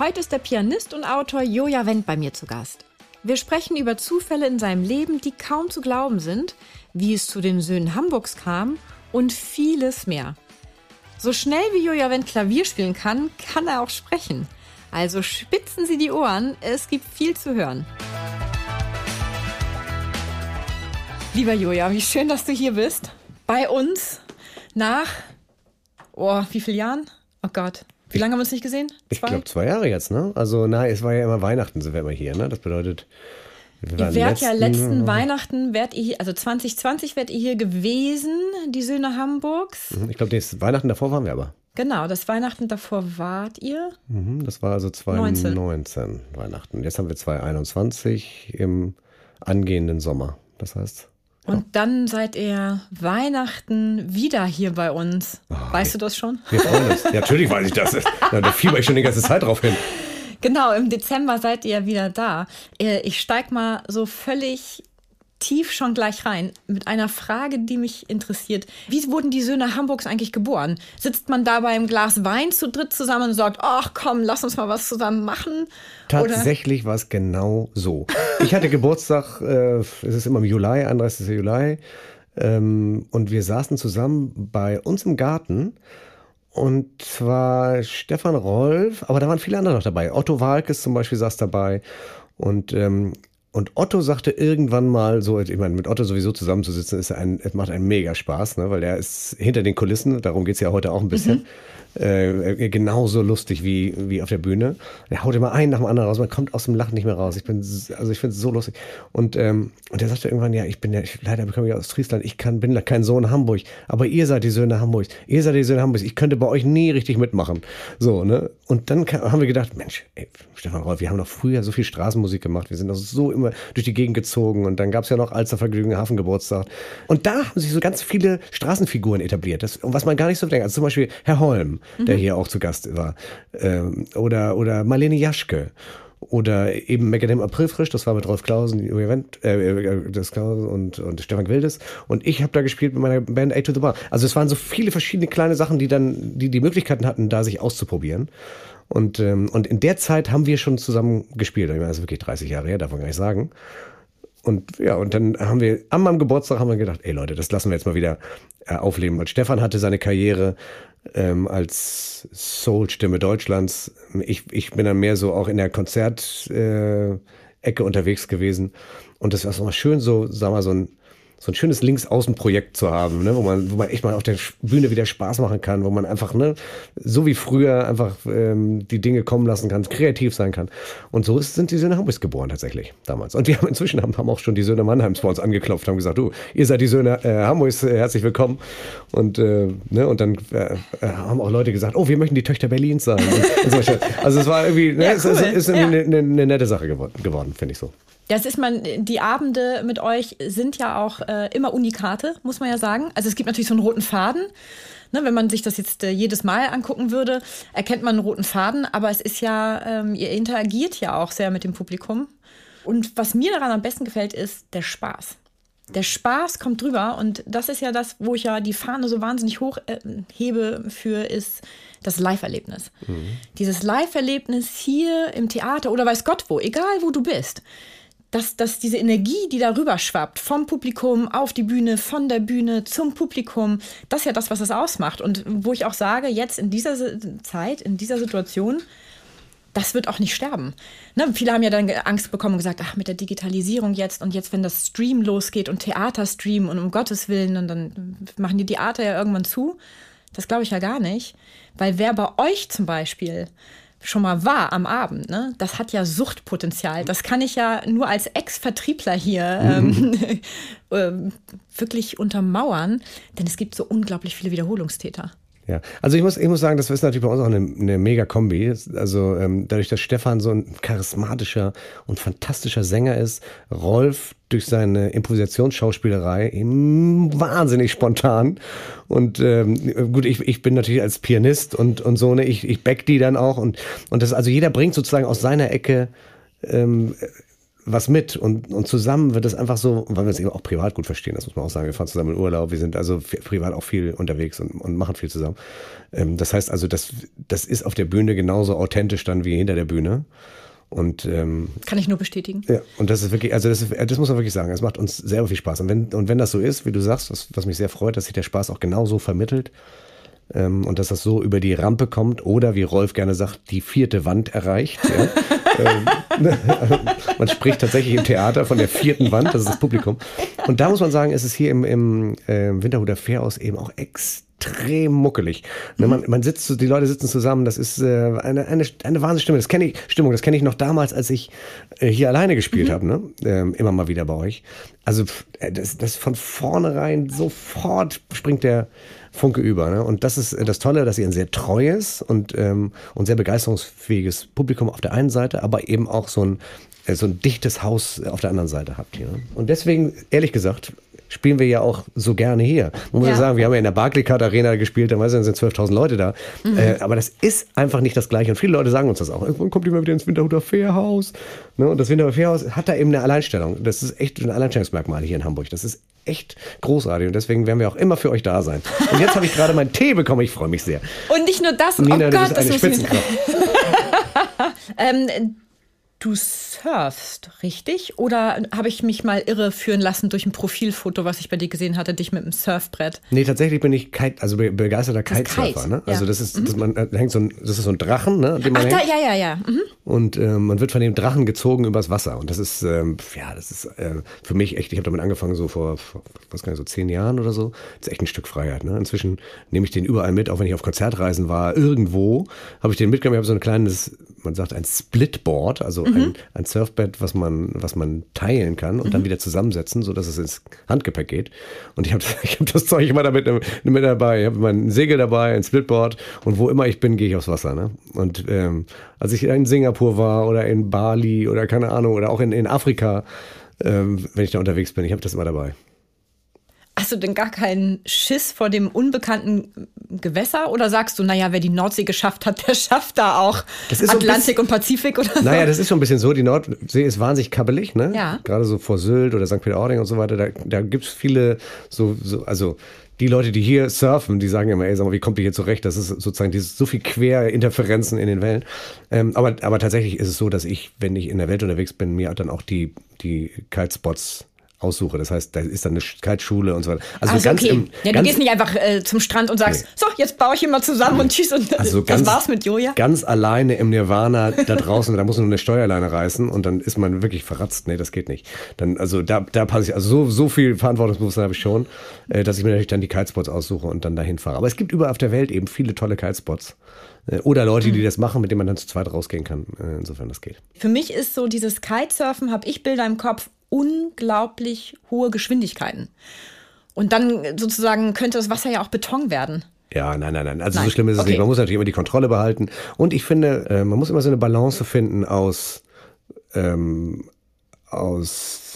Heute ist der Pianist und Autor Joja Wendt bei mir zu Gast. Wir sprechen über Zufälle in seinem Leben, die kaum zu glauben sind, wie es zu den Söhnen Hamburgs kam und vieles mehr. So schnell wie Joja Wendt Klavier spielen kann, kann er auch sprechen. Also spitzen Sie die Ohren, es gibt viel zu hören. Lieber Joja, wie schön, dass du hier bist. Bei uns nach, oh, wie viele Jahren? Oh Gott, wie lange haben wir uns nicht gesehen? Zwei? Ich glaube zwei Jahre jetzt, ne? Also, na, es war ja immer Weihnachten, sind wir immer hier, ne? Das bedeutet. Wir ihr wärt ja letzten Weihnachten, wärt ihr, also 2020 wärt ihr hier gewesen, die Söhne Hamburgs. Mhm, ich glaube, das Weihnachten davor waren wir aber. Genau, das Weihnachten davor wart ihr. Mhm, das war also 2019 Weihnachten. Jetzt haben wir 2021 im angehenden Sommer. Das heißt. Und dann seid ihr Weihnachten wieder hier bei uns. Oh, weißt du das schon? Wir freuen uns. Ja, natürlich weiß ich das. da fieber ich schon die ganze Zeit drauf hin. Genau, im Dezember seid ihr wieder da. Äh, ich steig mal so völlig tief schon gleich rein mit einer Frage, die mich interessiert. Wie wurden die Söhne Hamburgs eigentlich geboren? Sitzt man da bei einem Glas Wein zu dritt zusammen und sagt, ach komm, lass uns mal was zusammen machen? Tatsächlich war es genau so. Ich hatte Geburtstag, äh, es ist immer im Juli, 31. Juli, ähm, und wir saßen zusammen bei uns im Garten. Und zwar Stefan Rolf, aber da waren viele andere noch dabei. Otto Walkes zum Beispiel saß dabei. Und ähm, und Otto sagte irgendwann mal so, ich meine, mit Otto sowieso zusammenzusitzen, ist ein, es macht einen mega Spaß, ne? weil er ist hinter den Kulissen, darum geht's ja heute auch ein bisschen. Mhm äh, genauso lustig wie, wie auf der Bühne. Er haut immer einen nach dem anderen raus, man kommt aus dem Lachen nicht mehr raus. Ich bin, also ich finde es so lustig. Und, ähm, und er sagte irgendwann, ja, ich bin ja, ich, leider bekomme ich aus Friesland, ich kann, bin kein Sohn Hamburg, aber ihr seid die Söhne Hamburgs, ihr seid die Söhne Hamburgs, ich könnte bei euch nie richtig mitmachen. So, ne? Und dann haben wir gedacht, Mensch, ey, Stefan Rolf, wir haben doch früher so viel Straßenmusik gemacht, wir sind doch so immer durch die Gegend gezogen und dann gab es ja noch Alstervergnügen, Hafengeburtstag. Und da haben sich so ganz viele Straßenfiguren etabliert, das, was man gar nicht so denkt. Also zum Beispiel Herr Holm, mhm. der hier auch zu Gast war. Ähm, oder, oder Marlene Jaschke. Oder eben Macadam Aprilfrisch, das war mit Rolf Klausen, Event, äh, das Klausen und, und Stefan Wildes. Und ich habe da gespielt mit meiner Band A to the Bar. Also es waren so viele verschiedene kleine Sachen, die dann, die die Möglichkeiten hatten, da sich auszuprobieren. Und, ähm, und in der Zeit haben wir schon zusammen gespielt. Ich meine, das ist wirklich 30 Jahre her, darf man gar nicht sagen. Und ja, und dann haben wir an meinem Geburtstag haben wir gedacht, ey Leute, das lassen wir jetzt mal wieder äh, aufleben. Weil Stefan hatte seine Karriere ähm, als Soul-Stimme Deutschlands. Ich, ich bin dann mehr so auch in der Konzertecke äh, unterwegs gewesen. Und das war so mal schön, so, sag mal, so ein so ein schönes Linksaußenprojekt zu haben, ne? wo man, wo man echt mal auf der Bühne wieder Spaß machen kann, wo man einfach, ne, so wie früher einfach ähm, die Dinge kommen lassen kann, kreativ sein kann. Und so ist, sind die Söhne Hamburgs geboren tatsächlich damals. Und wir haben inzwischen haben, haben auch schon die Söhne Mannheims bei uns angeklopft, haben gesagt, du, ihr seid die Söhne äh, Hamburgs, äh, herzlich willkommen. Und, äh, ne, und dann äh, äh haben auch Leute gesagt, oh, wir möchten die Töchter Berlins sein. und, und so. Also es war irgendwie, ne, ja, cool. es ist, ist ja. eine, eine, eine nette Sache geworden, geworden finde ich so. Das ist man, die Abende mit euch sind ja auch äh, immer Unikate, muss man ja sagen. Also es gibt natürlich so einen roten Faden. Ne, wenn man sich das jetzt äh, jedes Mal angucken würde, erkennt man einen roten Faden, aber es ist ja, ähm, ihr interagiert ja auch sehr mit dem Publikum. Und was mir daran am besten gefällt, ist der Spaß. Der Spaß kommt drüber und das ist ja das, wo ich ja die Fahne so wahnsinnig hoch äh, hebe für, ist das Live-Erlebnis. Mhm. Dieses Live-Erlebnis hier im Theater oder weiß Gott wo, egal wo du bist dass, dass diese Energie, die darüber schwappt, vom Publikum auf die Bühne, von der Bühne zum Publikum, das ist ja das, was es ausmacht. Und wo ich auch sage, jetzt in dieser Zeit, in dieser Situation, das wird auch nicht sterben. Ne, viele haben ja dann Angst bekommen und gesagt, ach, mit der Digitalisierung jetzt und jetzt, wenn das Stream losgeht und Theaterstream und um Gottes Willen, und dann machen die Theater ja irgendwann zu. Das glaube ich ja gar nicht. Weil wer bei euch zum Beispiel schon mal war am Abend, ne? das hat ja Suchtpotenzial. Das kann ich ja nur als Ex-Vertriebler hier ähm, äh, wirklich untermauern, denn es gibt so unglaublich viele Wiederholungstäter. Ja, also ich muss, ich muss sagen, das ist natürlich bei uns auch eine, eine mega Kombi. Also ähm, dadurch, dass Stefan so ein charismatischer und fantastischer Sänger ist, Rolf durch seine Improvisationsschauspielerei eben wahnsinnig spontan. Und ähm, gut, ich, ich bin natürlich als Pianist und, und so, ne, ich, ich back die dann auch. Und, und das, also jeder bringt sozusagen aus seiner Ecke ähm, was mit und, und zusammen wird es einfach so, weil wir es eben auch privat gut verstehen, das muss man auch sagen. Wir fahren zusammen in Urlaub, wir sind also privat auch viel unterwegs und, und machen viel zusammen. Ähm, das heißt also, das, das ist auf der Bühne genauso authentisch dann wie hinter der Bühne. Und ähm, kann ich nur bestätigen. Ja, und das ist wirklich, also das, das muss man wirklich sagen, es macht uns sehr viel Spaß. Und wenn, und wenn das so ist, wie du sagst, was, was mich sehr freut, dass sich der Spaß auch genauso vermittelt ähm, und dass das so über die Rampe kommt oder wie Rolf gerne sagt, die vierte Wand erreicht. Ja. ähm, man spricht tatsächlich im Theater von der vierten Wand, das ist das Publikum. Und da muss man sagen, ist es hier im, im äh, Winterhuder Fährhaus eben auch extrem muckelig. Ne, man, man sitzt, die Leute sitzen zusammen, das ist äh, eine, eine, eine Wahnsinnsstimme. Das kenne ich, Stimmung, das kenne ich noch damals, als ich äh, hier alleine gespielt mhm. habe, ne? Ähm, immer mal wieder bei euch. Also äh, das, das von vornherein sofort springt der Funke über. Ne? Und das ist das Tolle, dass ihr ein sehr treues und, ähm, und sehr begeisterungsfähiges Publikum auf der einen Seite, aber eben auch so ein, äh, so ein dichtes Haus auf der anderen Seite habt hier. Ne? Und deswegen, ehrlich gesagt, spielen wir ja auch so gerne hier. Man muss ja, sagen, wir haben ja in der Barclaycard Arena gespielt, da sind 12.000 Leute da. Mhm. Äh, aber das ist einfach nicht das Gleiche. Und viele Leute sagen uns das auch. Irgendwann kommt immer wieder ins Winterhuter Fährhaus. Ne? Und das Winterhuter Fährhaus hat da eben eine Alleinstellung. Das ist echt ein Alleinstellungsmerkmal hier in Hamburg. Das ist echt großartig. Und deswegen werden wir auch immer für euch da sein. Und jetzt habe ich gerade meinen Tee bekommen. Ich freue mich sehr. Und nicht nur das. Nina, oh du Gott, bist eine Spitzenkraft. ähm, Du surfst, richtig? Oder habe ich mich mal irre führen lassen durch ein Profilfoto, was ich bei dir gesehen hatte, dich mit einem Surfbrett? Nee, tatsächlich bin ich Kite, also begeisterter Kitesurfer. Kite. Ne? Also ja. das ist, mhm. das, man, da hängt so ein, das ist so ein Drachen, ne, den man Ach, da, ja, ja, ja. Mhm. Und äh, man wird von dem Drachen gezogen übers Wasser. Und das ist, ähm, ja, das ist äh, für mich echt, ich habe damit angefangen so vor, vor, was kann ich, so zehn Jahren oder so. Das ist echt ein Stück Freiheit. Ne? Inzwischen nehme ich den überall mit, auch wenn ich auf Konzertreisen war, irgendwo habe ich den mitgenommen. Ich habe so ein kleines, man sagt ein Splitboard, also mhm. ein, ein Surfbett, was man, was man teilen kann und mhm. dann wieder zusammensetzen, sodass es ins Handgepäck geht. Und ich habe ich hab das Zeug immer damit mit dabei. Ich habe mein Segel dabei, ein Splitboard und wo immer ich bin, gehe ich aufs Wasser. Ne? Und ähm, als ich in Singapur war oder in Bali oder keine Ahnung oder auch in, in Afrika, ähm, wenn ich da unterwegs bin, ich habe das immer dabei. Hast du denn gar keinen Schiss vor dem unbekannten Gewässer? Oder sagst du, naja, wer die Nordsee geschafft hat, der schafft da auch Atlantik so und Pazifik oder so? Naja, das ist schon ein bisschen so. Die Nordsee ist wahnsinnig kabbelig, ne? Ja. Gerade so vor Sylt oder St. Peter-Ording und so weiter. Da, da gibt es viele so, so, also die Leute, die hier surfen, die sagen immer, ey, sag mal, wie kommt ihr hier zurecht? Das ist sozusagen dieses, so viel Querinterferenzen in den Wellen. Ähm, aber, aber tatsächlich ist es so, dass ich, wenn ich in der Welt unterwegs bin, mir dann auch die, die Kitespots aussuche. Das heißt, da ist dann eine Kiteschule und so weiter. Also, also ganz okay. Im, ja, du gehst nicht einfach äh, zum Strand und sagst, nee. so, jetzt baue ich immer zusammen nee. und tschüss und also das war's mit Joja. Ganz alleine im Nirvana da draußen, da muss man nur eine Steuerleine reißen und dann ist man wirklich verratzt. Nee, das geht nicht. Dann, also da, da passe ich, also so, so viel Verantwortungsbewusstsein habe ich schon, äh, dass ich mir natürlich dann die Kitespots aussuche und dann dahin fahre. Aber es gibt überall auf der Welt eben viele tolle Kitespots. Äh, oder Leute, die hm. das machen, mit denen man dann zu zweit rausgehen kann, äh, insofern das geht. Für mich ist so dieses Kitesurfen, habe ich Bilder im Kopf, unglaublich hohe Geschwindigkeiten. Und dann sozusagen könnte das Wasser ja auch Beton werden. Ja, nein, nein, nein. Also nein. so schlimm ist es okay. nicht. Man muss natürlich immer die Kontrolle behalten. Und ich finde, äh, man muss immer so eine Balance finden aus, ähm, aus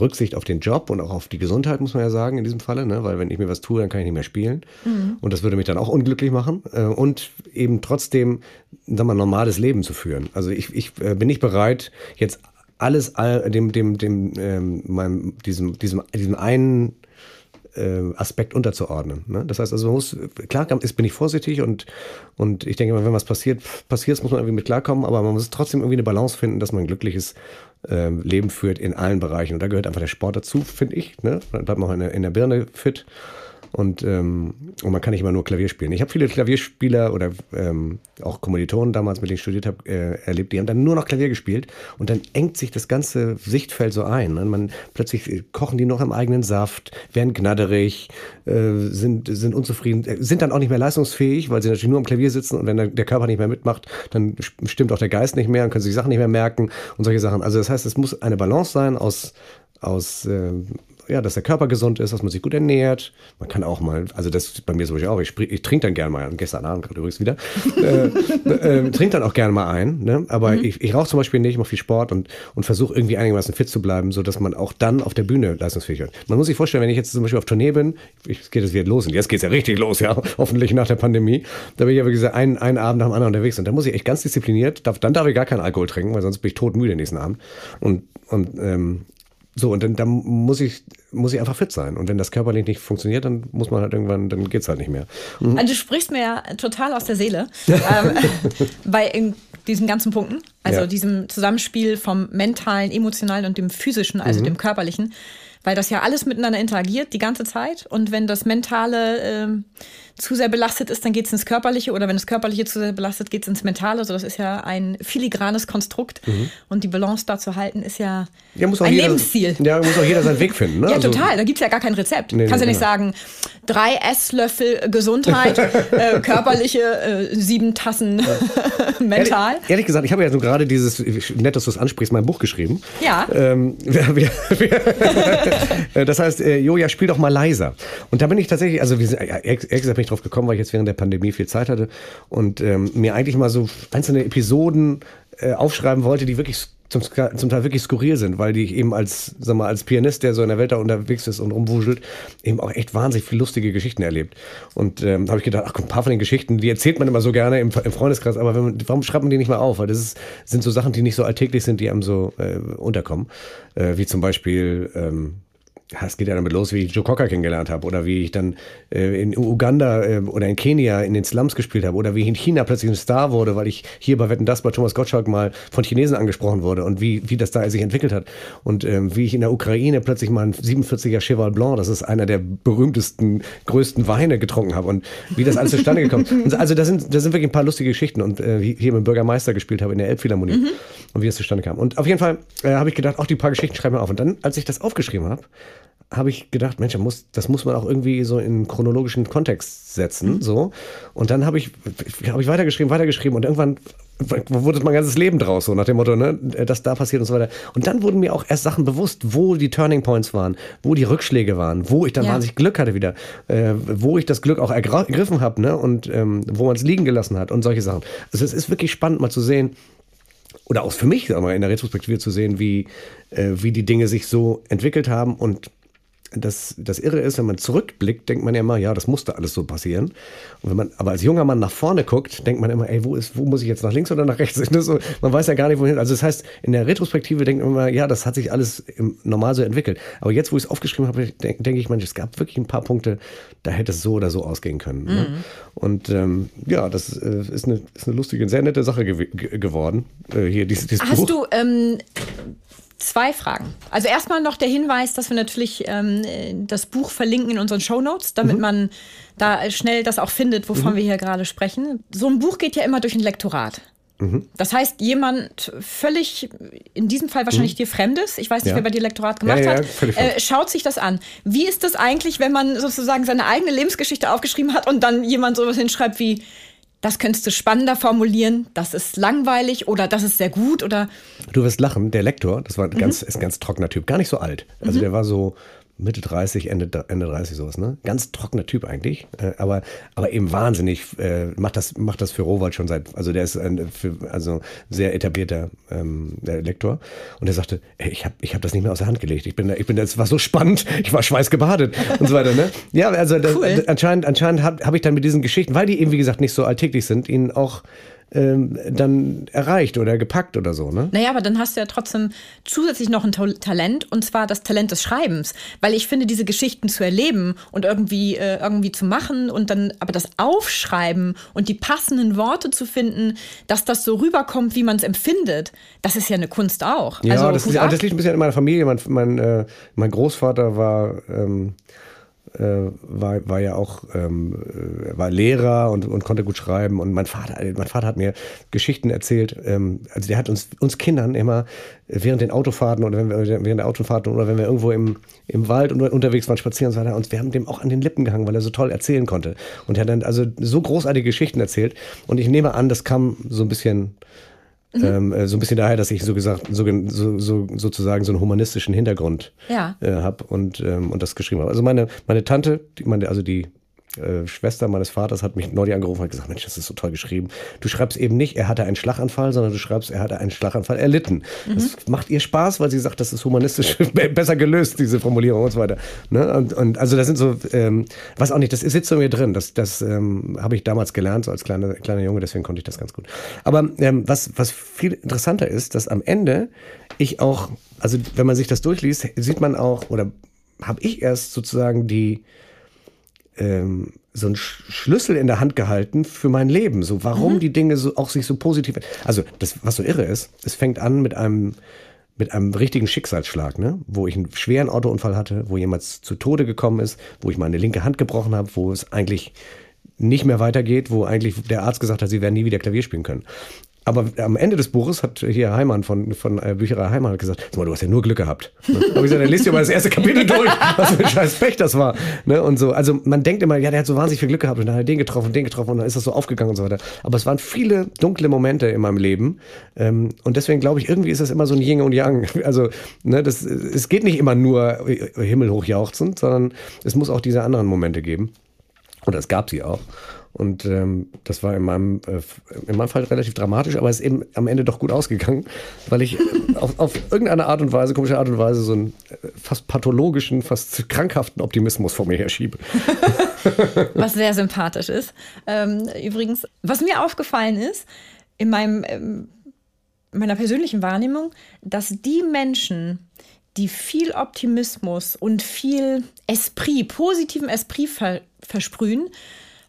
Rücksicht auf den Job und auch auf die Gesundheit, muss man ja sagen, in diesem Falle, ne? weil wenn ich mir was tue, dann kann ich nicht mehr spielen. Mhm. Und das würde mich dann auch unglücklich machen. Äh, und eben trotzdem, sagen wir, normales Leben zu führen. Also ich, ich äh, bin nicht bereit, jetzt alles dem, dem, dem, ähm, meinem, diesem, diesem, diesem einen äh, Aspekt unterzuordnen. Ne? Das heißt also, man muss, klar ist, bin ich vorsichtig und, und ich denke mal, wenn was passiert, passiert, muss man irgendwie mit klarkommen, aber man muss trotzdem irgendwie eine Balance finden, dass man ein glückliches äh, Leben führt in allen Bereichen. Und da gehört einfach der Sport dazu, finde ich. Ne? Dann bleibt man auch in der, in der Birne fit. Und, ähm, und man kann nicht immer nur Klavier spielen. Ich habe viele Klavierspieler oder ähm, auch Kommilitonen damals, mit denen ich studiert habe, äh, erlebt, die haben dann nur noch Klavier gespielt und dann engt sich das ganze Sichtfeld so ein. Ne? Man plötzlich äh, kochen die noch im eigenen Saft, werden gnadderig, äh, sind, sind unzufrieden, äh, sind dann auch nicht mehr leistungsfähig, weil sie natürlich nur am Klavier sitzen und wenn der, der Körper nicht mehr mitmacht, dann stimmt auch der Geist nicht mehr und können sich Sachen nicht mehr merken und solche Sachen. Also das heißt, es muss eine Balance sein aus aus äh, ja, dass der Körper gesund ist, dass man sich gut ernährt. Man kann auch mal, also das ist bei mir so auch, ich, ich trinke dann gerne mal, gestern Abend gerade übrigens wieder, äh, äh, trinke dann auch gerne mal ein, ne? aber mhm. ich, ich rauche zum Beispiel nicht, ich mache viel Sport und, und versuche irgendwie einigermaßen fit zu bleiben, so dass man auch dann auf der Bühne leistungsfähig wird. Man muss sich vorstellen, wenn ich jetzt zum Beispiel auf Tournee bin, ich geht es wieder los und jetzt geht es ja richtig los, ja, hoffentlich nach der Pandemie, da bin ich aber gesagt, einen, einen Abend nach dem anderen unterwegs und da muss ich echt ganz diszipliniert, darf, dann darf ich gar keinen Alkohol trinken, weil sonst bin ich todmüde den nächsten Abend und, und ähm, so, und dann, dann muss ich, muss ich einfach fit sein. Und wenn das körperlich nicht funktioniert, dann muss man halt irgendwann, dann geht es halt nicht mehr. Mhm. Also du sprichst mir ja total aus der Seele ähm, bei diesen ganzen Punkten. Also ja. diesem Zusammenspiel vom mentalen, emotionalen und dem physischen, also mhm. dem körperlichen weil das ja alles miteinander interagiert die ganze Zeit. Und wenn das Mentale äh, zu sehr belastet ist, dann geht es ins Körperliche oder wenn das Körperliche zu sehr belastet, geht es ins Mentale. Also das ist ja ein filigranes Konstrukt mhm. und die Balance da zu halten ist ja, ja ein jeder, Lebensziel. Ja, muss auch jeder seinen Weg finden. Ne? ja, also, total. Da gibt es ja gar kein Rezept. Nee, Kannst nee, ja nicht genau. sagen, drei Esslöffel Gesundheit, äh, körperliche äh, sieben Tassen mental. Ehrlich, ehrlich, gesagt, ich habe ja so gerade dieses, nett, dass du es ansprichst, mein Buch geschrieben. Ja. Ähm, wir, wir, wir, das heißt, äh, Joja, spiel doch mal leiser. Und da bin ich tatsächlich, also ehrlich gesagt bin ich drauf gekommen, weil ich jetzt während der Pandemie viel Zeit hatte und ähm, mir eigentlich mal so einzelne Episoden äh, aufschreiben wollte, die wirklich zum, zum Teil wirklich skurril sind, weil die eben als, sag mal, als Pianist, der so in der Welt da unterwegs ist und rumwuschelt, eben auch echt wahnsinnig viele lustige Geschichten erlebt. Und ähm, da habe ich gedacht, ach, ein paar von den Geschichten, die erzählt man immer so gerne im, im Freundeskreis, aber man, warum schreibt man die nicht mal auf? Weil das ist, sind so Sachen, die nicht so alltäglich sind, die einem so äh, unterkommen. Äh, wie zum Beispiel, ähm, es geht ja damit los, wie ich Joe Cocker kennengelernt habe oder wie ich dann äh, in Uganda äh, oder in Kenia in den Slums gespielt habe oder wie ich in China plötzlich ein Star wurde, weil ich hier bei Wetten das bei Thomas Gottschalk mal von Chinesen angesprochen wurde und wie, wie das da sich entwickelt hat und ähm, wie ich in der Ukraine plötzlich mal ein 47er Cheval Blanc, das ist einer der berühmtesten, größten Weine getrunken habe und wie das alles zustande gekommen ist. Also da sind, da sind wirklich ein paar lustige Geschichten und äh, hier mit dem Bürgermeister gespielt habe in der Elbphilharmonie mhm. und wie das zustande kam. Und auf jeden Fall äh, habe ich gedacht, auch die paar Geschichten schreiben wir auf. Und dann, als ich das aufgeschrieben habe, habe ich gedacht, Mensch, das muss, das muss man auch irgendwie so in chronologischen Kontext setzen. Mhm. So. Und dann habe ich, hab ich weitergeschrieben, weitergeschrieben und irgendwann wurde mein ganzes Leben draus, so nach dem Motto, ne, das da passiert und so weiter. Und dann wurden mir auch erst Sachen bewusst, wo die Turning Points waren, wo die Rückschläge waren, wo ich dann ja. wahnsinnig Glück hatte wieder, äh, wo ich das Glück auch ergriffen habe, ne, und ähm, wo man es liegen gelassen hat und solche Sachen. Also es ist wirklich spannend mal zu sehen, oder auch für mich, in der Retrospektive zu sehen, wie, äh, wie die Dinge sich so entwickelt haben und das, das Irre ist, wenn man zurückblickt, denkt man ja immer, ja, das musste alles so passieren. Und wenn man aber als junger Mann nach vorne guckt, denkt man immer, ey, wo ist, wo muss ich jetzt nach links oder nach rechts? So, man weiß ja gar nicht, wohin. Also das heißt, in der Retrospektive denkt man immer, ja, das hat sich alles im, normal so entwickelt. Aber jetzt, wo ich es aufgeschrieben habe, denke denk ich, man, es gab wirklich ein paar Punkte, da hätte es so oder so ausgehen können. Ne? Mhm. Ne? Und ähm, ja, das äh, ist, eine, ist eine lustige, sehr nette Sache ge geworden. Äh, hier dieses, dieses Hast Buch. du ähm Zwei Fragen. Also erstmal noch der Hinweis, dass wir natürlich ähm, das Buch verlinken in unseren Show Notes, damit mhm. man da schnell das auch findet, wovon mhm. wir hier gerade sprechen. So ein Buch geht ja immer durch ein Lektorat. Mhm. Das heißt, jemand völlig, in diesem Fall wahrscheinlich mhm. dir Fremdes, ich weiß nicht, ja. wer bei dir Lektorat gemacht ja, ja, hat, äh, schaut sich das an. Wie ist das eigentlich, wenn man sozusagen seine eigene Lebensgeschichte aufgeschrieben hat und dann jemand sowas hinschreibt wie, das könntest du spannender formulieren, das ist langweilig oder das ist sehr gut oder. Du wirst lachen, der Lektor, das war ein ganz, mhm. ist ein ganz trockener Typ, gar nicht so alt. Also mhm. der war so Mitte 30, Ende, Ende 30 sowas, ne? Ganz trockener Typ eigentlich, äh, aber, aber eben wahnsinnig, äh, macht, das, macht das für Rowald schon seit, also der ist ein für, also sehr etablierter ähm, Lektor und er sagte, ey, ich habe ich hab das nicht mehr aus der Hand gelegt, ich bin, ich bin, das war so spannend, ich war schweißgebadet und so weiter, ne? Ja, also cool. das, anscheinend, anscheinend habe hab ich dann mit diesen Geschichten, weil die eben, wie gesagt, nicht so alltäglich sind, ihnen auch ähm, dann erreicht oder gepackt oder so, ne? Naja, aber dann hast du ja trotzdem zusätzlich noch ein Talent und zwar das Talent des Schreibens. Weil ich finde, diese Geschichten zu erleben und irgendwie, äh, irgendwie zu machen und dann aber das Aufschreiben und die passenden Worte zu finden, dass das so rüberkommt, wie man es empfindet, das ist ja eine Kunst auch. Ja, also, das, ist, das liegt ein bisschen in meiner Familie. Mein, mein, äh, mein Großvater war. Ähm äh, war, war ja auch ähm, äh, war Lehrer und, und konnte gut schreiben. Und mein Vater, mein Vater hat mir Geschichten erzählt. Ähm, also der hat uns, uns Kindern immer während den Autofahrten oder wenn wir, während der Autofahrten oder wenn wir irgendwo im, im Wald unterwegs waren, spazieren, so hat er uns, wir haben dem auch an den Lippen gehangen, weil er so toll erzählen konnte. Und er hat dann also so großartige Geschichten erzählt. Und ich nehme an, das kam so ein bisschen Mhm. Ähm, äh, so ein bisschen daher, dass ich so gesagt, so, so, so sozusagen so einen humanistischen Hintergrund ja. äh, habe und, ähm, und das geschrieben habe. Also meine, meine Tante, die, meine, also die äh, Schwester meines Vaters hat mich neulich angerufen und hat gesagt, Mensch, das ist so toll geschrieben. Du schreibst eben nicht, er hatte einen Schlaganfall, sondern du schreibst, er hatte einen Schlaganfall erlitten. Mhm. Das macht ihr Spaß, weil sie sagt, das ist humanistisch besser gelöst, diese Formulierung und so weiter. Ne? Und, und also da sind so, ähm, was auch nicht, das sitzt so in mir drin. Das, das ähm, habe ich damals gelernt, so als kleiner, kleiner Junge, deswegen konnte ich das ganz gut. Aber ähm, was, was viel interessanter ist, dass am Ende ich auch, also wenn man sich das durchliest, sieht man auch, oder habe ich erst sozusagen die ähm, so einen Schlüssel in der Hand gehalten für mein Leben. So, warum mhm. die Dinge so auch sich so positiv. Also, das, was so irre ist, es fängt an mit einem mit einem richtigen Schicksalsschlag, ne? wo ich einen schweren Autounfall hatte, wo jemand zu Tode gekommen ist, wo ich meine linke Hand gebrochen habe, wo es eigentlich nicht mehr weitergeht, wo eigentlich der Arzt gesagt hat, sie werden nie wieder Klavier spielen können. Aber am Ende des Buches hat hier Heimann von, von äh, Bücherei Heimann gesagt, mal, du hast ja nur Glück gehabt. Ne? Aber ich gesagt, dann lest dir mal das erste Kapitel durch, was für ein scheiß Pech das war. Ne? Und so, also man denkt immer, ja, der hat so wahnsinnig viel Glück gehabt und dann hat er den getroffen den getroffen und dann ist das so aufgegangen und so weiter. Aber es waren viele dunkle Momente in meinem Leben. Ähm, und deswegen glaube ich, irgendwie ist das immer so ein Yin und Yang. Also, ne, das, es geht nicht immer nur himmelhoch jauchzend, sondern es muss auch diese anderen Momente geben. Und es gab sie auch. Und ähm, das war in meinem, äh, in meinem Fall relativ dramatisch, aber ist eben am Ende doch gut ausgegangen, weil ich auf, auf irgendeine Art und Weise, komische Art und Weise, so einen äh, fast pathologischen, fast krankhaften Optimismus vor mir herschiebe. was sehr sympathisch ist. Ähm, übrigens, was mir aufgefallen ist, in meinem, ähm, meiner persönlichen Wahrnehmung, dass die Menschen, die viel Optimismus und viel Esprit, positiven Esprit ver versprühen,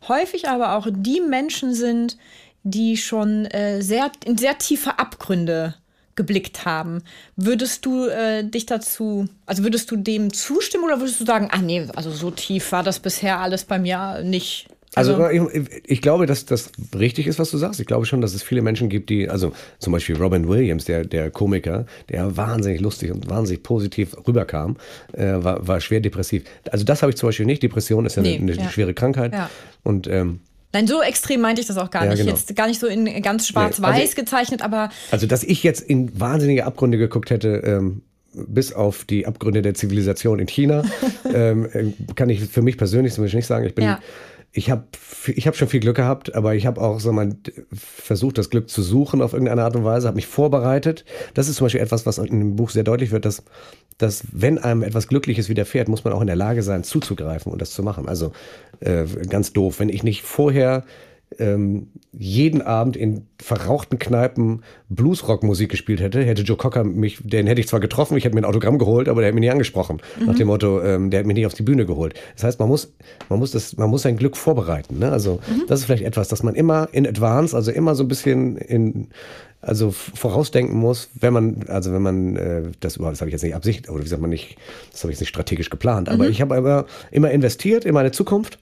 häufig aber auch die Menschen sind, die schon äh, sehr, in sehr tiefe Abgründe geblickt haben. Würdest du äh, dich dazu, also würdest du dem zustimmen oder würdest du sagen, ah nee, also so tief war das bisher alles bei mir nicht? Also, also ich, ich, glaube, dass das richtig ist, was du sagst. Ich glaube schon, dass es viele Menschen gibt, die, also zum Beispiel Robin Williams, der, der Komiker, der wahnsinnig lustig und wahnsinnig positiv rüberkam, äh, war, war schwer depressiv. Also das habe ich zum Beispiel nicht. Depression ist ja nee, eine, eine ja. schwere Krankheit. Ja. Und ähm, Nein, so extrem meinte ich das auch gar ja, nicht. Genau. Jetzt gar nicht so in ganz schwarz-weiß nee, also, gezeichnet, aber. Also, dass ich jetzt in wahnsinnige Abgründe geguckt hätte, ähm, bis auf die Abgründe der Zivilisation in China, ähm, äh, kann ich für mich persönlich zum Beispiel nicht sagen. Ich bin ja ich habe ich hab schon viel Glück gehabt, aber ich habe auch so mal versucht, das Glück zu suchen auf irgendeine Art und Weise, habe mich vorbereitet. Das ist zum Beispiel etwas, was in dem Buch sehr deutlich wird, dass, dass wenn einem etwas Glückliches widerfährt, muss man auch in der Lage sein, zuzugreifen und das zu machen. Also äh, ganz doof, wenn ich nicht vorher ähm, jeden Abend in verrauchten Kneipen Bluesrock-Musik gespielt hätte, hätte Joe Cocker mich, den hätte ich zwar getroffen, ich hätte mir ein Autogramm geholt, aber der hätte mich nicht angesprochen. Mhm. Nach dem Motto, ähm, der hat mich nicht auf die Bühne geholt. Das heißt, man muss, man muss das, man muss sein Glück vorbereiten. Ne? Also mhm. das ist vielleicht etwas, dass man immer in Advance, also immer so ein bisschen in, also vorausdenken muss, wenn man, also wenn man äh, das überhaupt, das habe ich jetzt nicht absichtlich, oder wie sagt man nicht, das habe ich jetzt nicht strategisch geplant, aber mhm. ich habe immer, immer investiert in meine Zukunft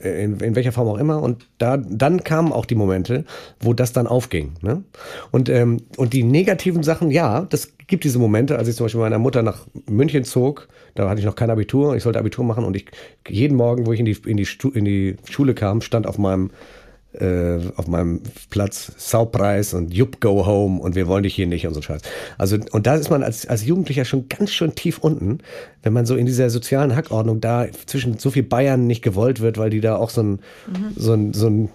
in, in, welcher Form auch immer. Und da, dann kamen auch die Momente, wo das dann aufging. Ne? Und, ähm, und die negativen Sachen, ja, das gibt diese Momente, als ich zum Beispiel meiner Mutter nach München zog, da hatte ich noch kein Abitur, ich sollte Abitur machen und ich jeden Morgen, wo ich in die, in die, in die Schule kam, stand auf meinem äh, auf meinem Platz Saupreis und Jupp Go Home und wir wollen dich hier nicht und so Scheiß. Also, und da ist man als, als Jugendlicher schon ganz schön tief unten, wenn man so in dieser sozialen Hackordnung da zwischen so viel Bayern nicht gewollt wird, weil die da auch so ein, mhm. so ein, so ein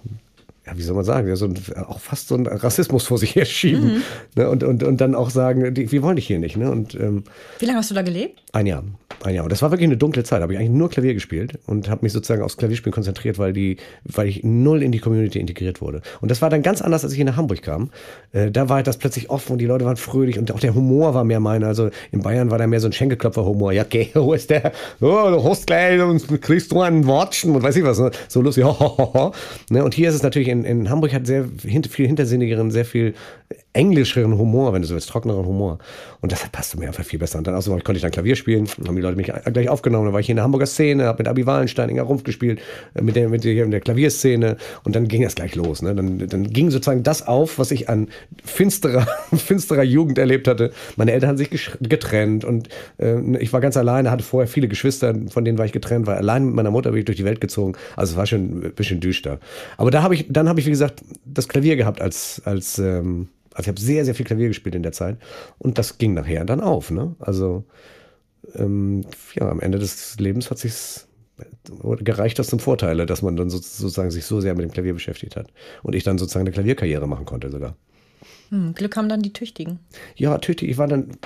ja, wie soll man sagen, ja, so ein, auch fast so ein Rassismus vor sich herschieben. Mhm. Ne, und, und, und dann auch sagen, die, wir wollen dich hier nicht. Ne? Und, ähm, wie lange hast du da gelebt? Ein Jahr. Ein Jahr. Und das war wirklich eine dunkle Zeit. Da habe ich eigentlich nur Klavier gespielt und habe mich sozusagen aufs Klavierspielen konzentriert, weil, die, weil ich null in die Community integriert wurde. Und das war dann ganz anders, als ich nach Hamburg kam. Äh, da war das plötzlich offen und die Leute waren fröhlich und auch der Humor war mehr meiner. Also in Bayern war da mehr so ein Schenkelklopfer-Humor. Ja, okay, wo ist der? Oh, du hast gleich und kriegst du einen Watschen und weiß ich was. Ne? So lustig. ne? Und hier ist es natürlich in, in Hamburg hat sehr viel hintersinnigeren, sehr viel englischeren Humor, wenn du so willst, trockeneren Humor. Und das passte mir einfach viel besser. Und dann außerdem konnte ich dann Klavier spielen, haben die Leute mich gleich aufgenommen. Dann war ich hier in der Hamburger Szene, habe mit Abi Wallenstein, Inga Rumpf gespielt, äh, mit der, mit der, mit der Klavierszene. Und dann ging das gleich los. Ne? Dann, dann ging sozusagen das auf, was ich an finsterer, finsterer Jugend erlebt hatte. Meine Eltern haben sich getrennt und äh, ich war ganz alleine, hatte vorher viele Geschwister, von denen war ich getrennt, war allein mit meiner Mutter bin ich durch die Welt gezogen. Also es war schon ein bisschen düster. Aber da habe ich, dann habe ich, wie gesagt, das Klavier gehabt als, als ähm, also ich habe sehr, sehr viel Klavier gespielt in der Zeit und das ging nachher dann auf. Ne? Also ähm, ja, am Ende des Lebens hat sich gereicht das zum Vorteile, dass man dann sozusagen sich so sehr mit dem Klavier beschäftigt hat und ich dann sozusagen eine Klavierkarriere machen konnte sogar. Hm, Glück haben dann die Tüchtigen. Ja, tüchtig. Ich war dann,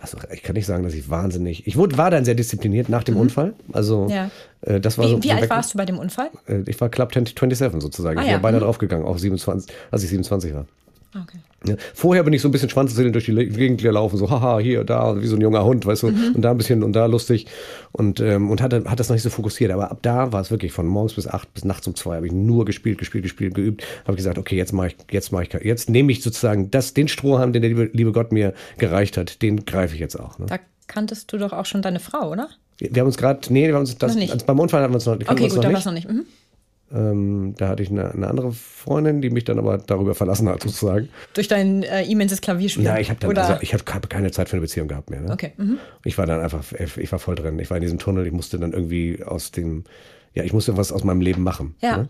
also ich kann nicht sagen, dass ich wahnsinnig. Ich wurde, war dann sehr diszipliniert nach dem mhm. Unfall. Also ja. äh, das war wie, so. Wie alt warst du bei dem Unfall? Äh, ich war Club 27 sozusagen. Ah, ich ja. war beinahe mhm. draufgegangen, auch 27, als ich 27 war. Okay. Ja, vorher bin ich so ein bisschen schwanzzeln durch die Gegend gelaufen, so haha, hier, da, wie so ein junger Hund, weißt du, mhm. und da ein bisschen und da lustig und, ähm, und hat, hat das noch nicht so fokussiert. Aber ab da war es wirklich von morgens bis acht bis nachts um zwei habe ich nur gespielt, gespielt, gespielt, geübt. Habe gesagt, okay, jetzt mache ich, jetzt mache ich, jetzt nehme ich sozusagen das, den Strohhalm, den der liebe, liebe Gott mir gereicht hat, den greife ich jetzt auch. Ne? Da kanntest du doch auch schon deine Frau, oder? Wir haben uns gerade, nee, wir haben uns das, beim Unfall haben wir uns noch, okay, gut, da war es noch nicht. Mhm. Ähm, da hatte ich eine, eine, andere Freundin, die mich dann aber darüber verlassen hat, sozusagen. Durch dein äh, immenses Klavierspiel? Ja, ich habe also, ich habe keine Zeit für eine Beziehung gehabt mehr. Ne? Okay. Mhm. Ich war dann einfach, ich war voll drin. Ich war in diesem Tunnel, ich musste dann irgendwie aus dem, ja, ich musste was aus meinem Leben machen. Ja. Ne?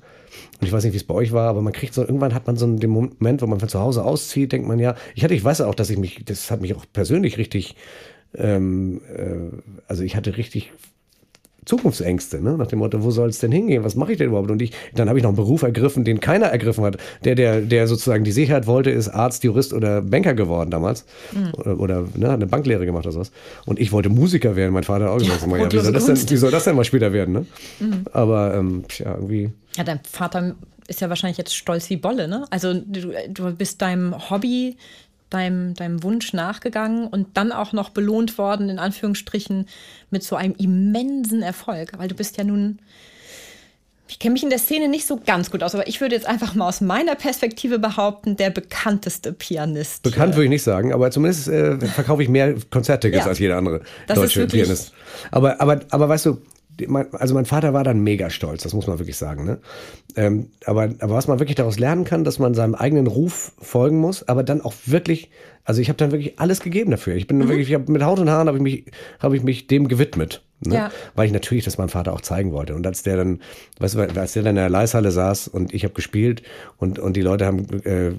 Und ich weiß nicht, wie es bei euch war, aber man kriegt so, irgendwann hat man so den Moment, wo man von zu Hause auszieht, denkt man ja, ich hatte, ich weiß auch, dass ich mich, das hat mich auch persönlich richtig, ähm, äh, also ich hatte richtig Zukunftsängste, ne? nach dem Motto, wo soll es denn hingehen? Was mache ich denn überhaupt? Und ich, dann habe ich noch einen Beruf ergriffen, den keiner ergriffen hat. Der, der, der sozusagen die Sicherheit wollte, ist Arzt, Jurist oder Banker geworden damals. Mhm. Oder, oder ne, hat eine Banklehre gemacht oder sowas. Und ich wollte Musiker werden. Mein Vater hat auch gesagt, ja, ja, wie, soll das denn, wie soll das denn mal später werden? Ne? Mhm. Aber ähm, ja, irgendwie. Ja, dein Vater ist ja wahrscheinlich jetzt stolz wie Bolle, ne? Also du, du bist deinem Hobby deinem, deinem Wunsch nachgegangen und dann auch noch belohnt worden, in Anführungsstrichen, mit so einem immensen Erfolg. Weil du bist ja nun, ich kenne mich in der Szene nicht so ganz gut aus, aber ich würde jetzt einfach mal aus meiner Perspektive behaupten, der bekannteste Pianist. Bekannt würde ich nicht sagen, aber zumindest äh, verkaufe ich mehr Konzerttickets ja, als jeder andere deutsche Pianist. Aber, aber, aber weißt du, also mein Vater war dann mega stolz, das muss man wirklich sagen. Ne? Ähm, aber, aber was man wirklich daraus lernen kann, dass man seinem eigenen Ruf folgen muss, aber dann auch wirklich, also ich habe dann wirklich alles gegeben dafür. Ich bin mhm. wirklich, ich hab, mit Haut und Haaren habe ich mich, habe ich mich dem gewidmet. Ne? Ja. Weil ich natürlich das meinem Vater auch zeigen wollte. Und als der dann, weißt du, als der dann in der Leishalle saß und ich habe gespielt und, und die Leute haben äh,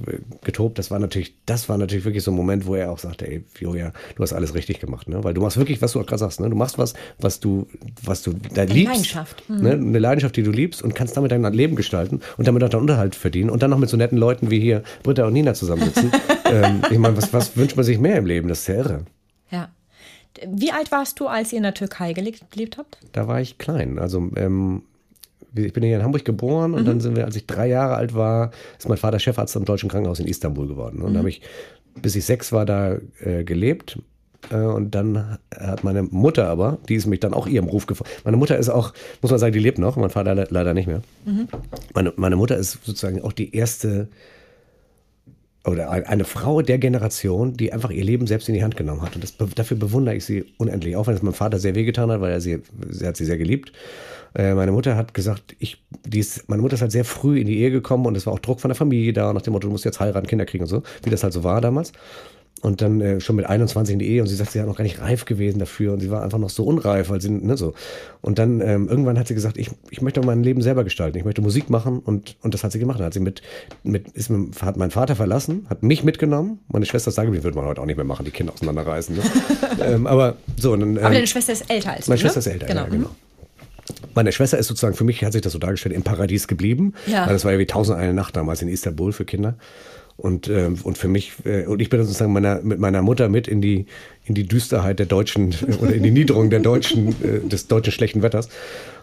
getobt, das war natürlich, das war natürlich wirklich so ein Moment, wo er auch sagte, ey, Joja, du hast alles richtig gemacht, ne? Weil du machst wirklich, was du auch gerade sagst, ne? Du machst was, was du, was du da Eine liebst. Leidenschaft. Mhm. Ne? Eine Leidenschaft, die du liebst und kannst damit dein Leben gestalten und damit auch deinen Unterhalt verdienen und dann noch mit so netten Leuten wie hier Britta und Nina zusammensitzen. ähm, ich meine, was, was wünscht man sich mehr im Leben? Das ist ja irre. Wie alt warst du, als ihr in der Türkei gelebt, gelebt habt? Da war ich klein. Also ähm, ich bin hier in Hamburg geboren und mhm. dann sind wir, als ich drei Jahre alt war, ist mein Vater Chefarzt am Deutschen Krankenhaus in Istanbul geworden. Und mhm. da habe ich, bis ich sechs war, da äh, gelebt. Äh, und dann hat meine Mutter aber, die ist mich dann auch ihrem Ruf gefolgt. Meine Mutter ist auch, muss man sagen, die lebt noch, mein Vater le leider nicht mehr. Mhm. Meine, meine Mutter ist sozusagen auch die erste oder eine Frau der Generation, die einfach ihr Leben selbst in die Hand genommen hat. Und das, dafür bewundere ich sie unendlich. Auch wenn es meinem Vater sehr wehgetan hat, weil er sie, sie hat sie sehr geliebt. Äh, meine Mutter hat gesagt, ich, die ist, meine Mutter ist halt sehr früh in die Ehe gekommen und es war auch Druck von der Familie da, nach dem Motto, du musst jetzt heiraten, Kinder kriegen und so, wie das halt so war damals und dann äh, schon mit 21 in die Ehe und sie sagt, sie war noch gar nicht reif gewesen dafür und sie war einfach noch so unreif, weil sie, ne, so. Und dann ähm, irgendwann hat sie gesagt, ich, ich möchte mein Leben selber gestalten, ich möchte Musik machen und, und das hat sie gemacht. Dann hat sie mit, mit, ist mit, hat meinen Vater verlassen, hat mich mitgenommen, meine Schwester ist da geblieben, würde man heute auch nicht mehr machen, die Kinder auseinanderreißen. Ne? ähm, aber so. Dann, ähm, aber deine Schwester ist älter als du, Meine Schwester ist älter, genau. ja, genau. Meine Schwester ist sozusagen, für mich hat sich das so dargestellt, im Paradies geblieben. Ja. Weil das war ja wie tausend eine Nacht damals in Istanbul für Kinder. Und, äh, und für mich, äh, und ich bin sozusagen meiner, mit meiner Mutter mit in die, in die Düsterheit der deutschen oder in die Niederung der deutschen, äh, des deutschen schlechten Wetters.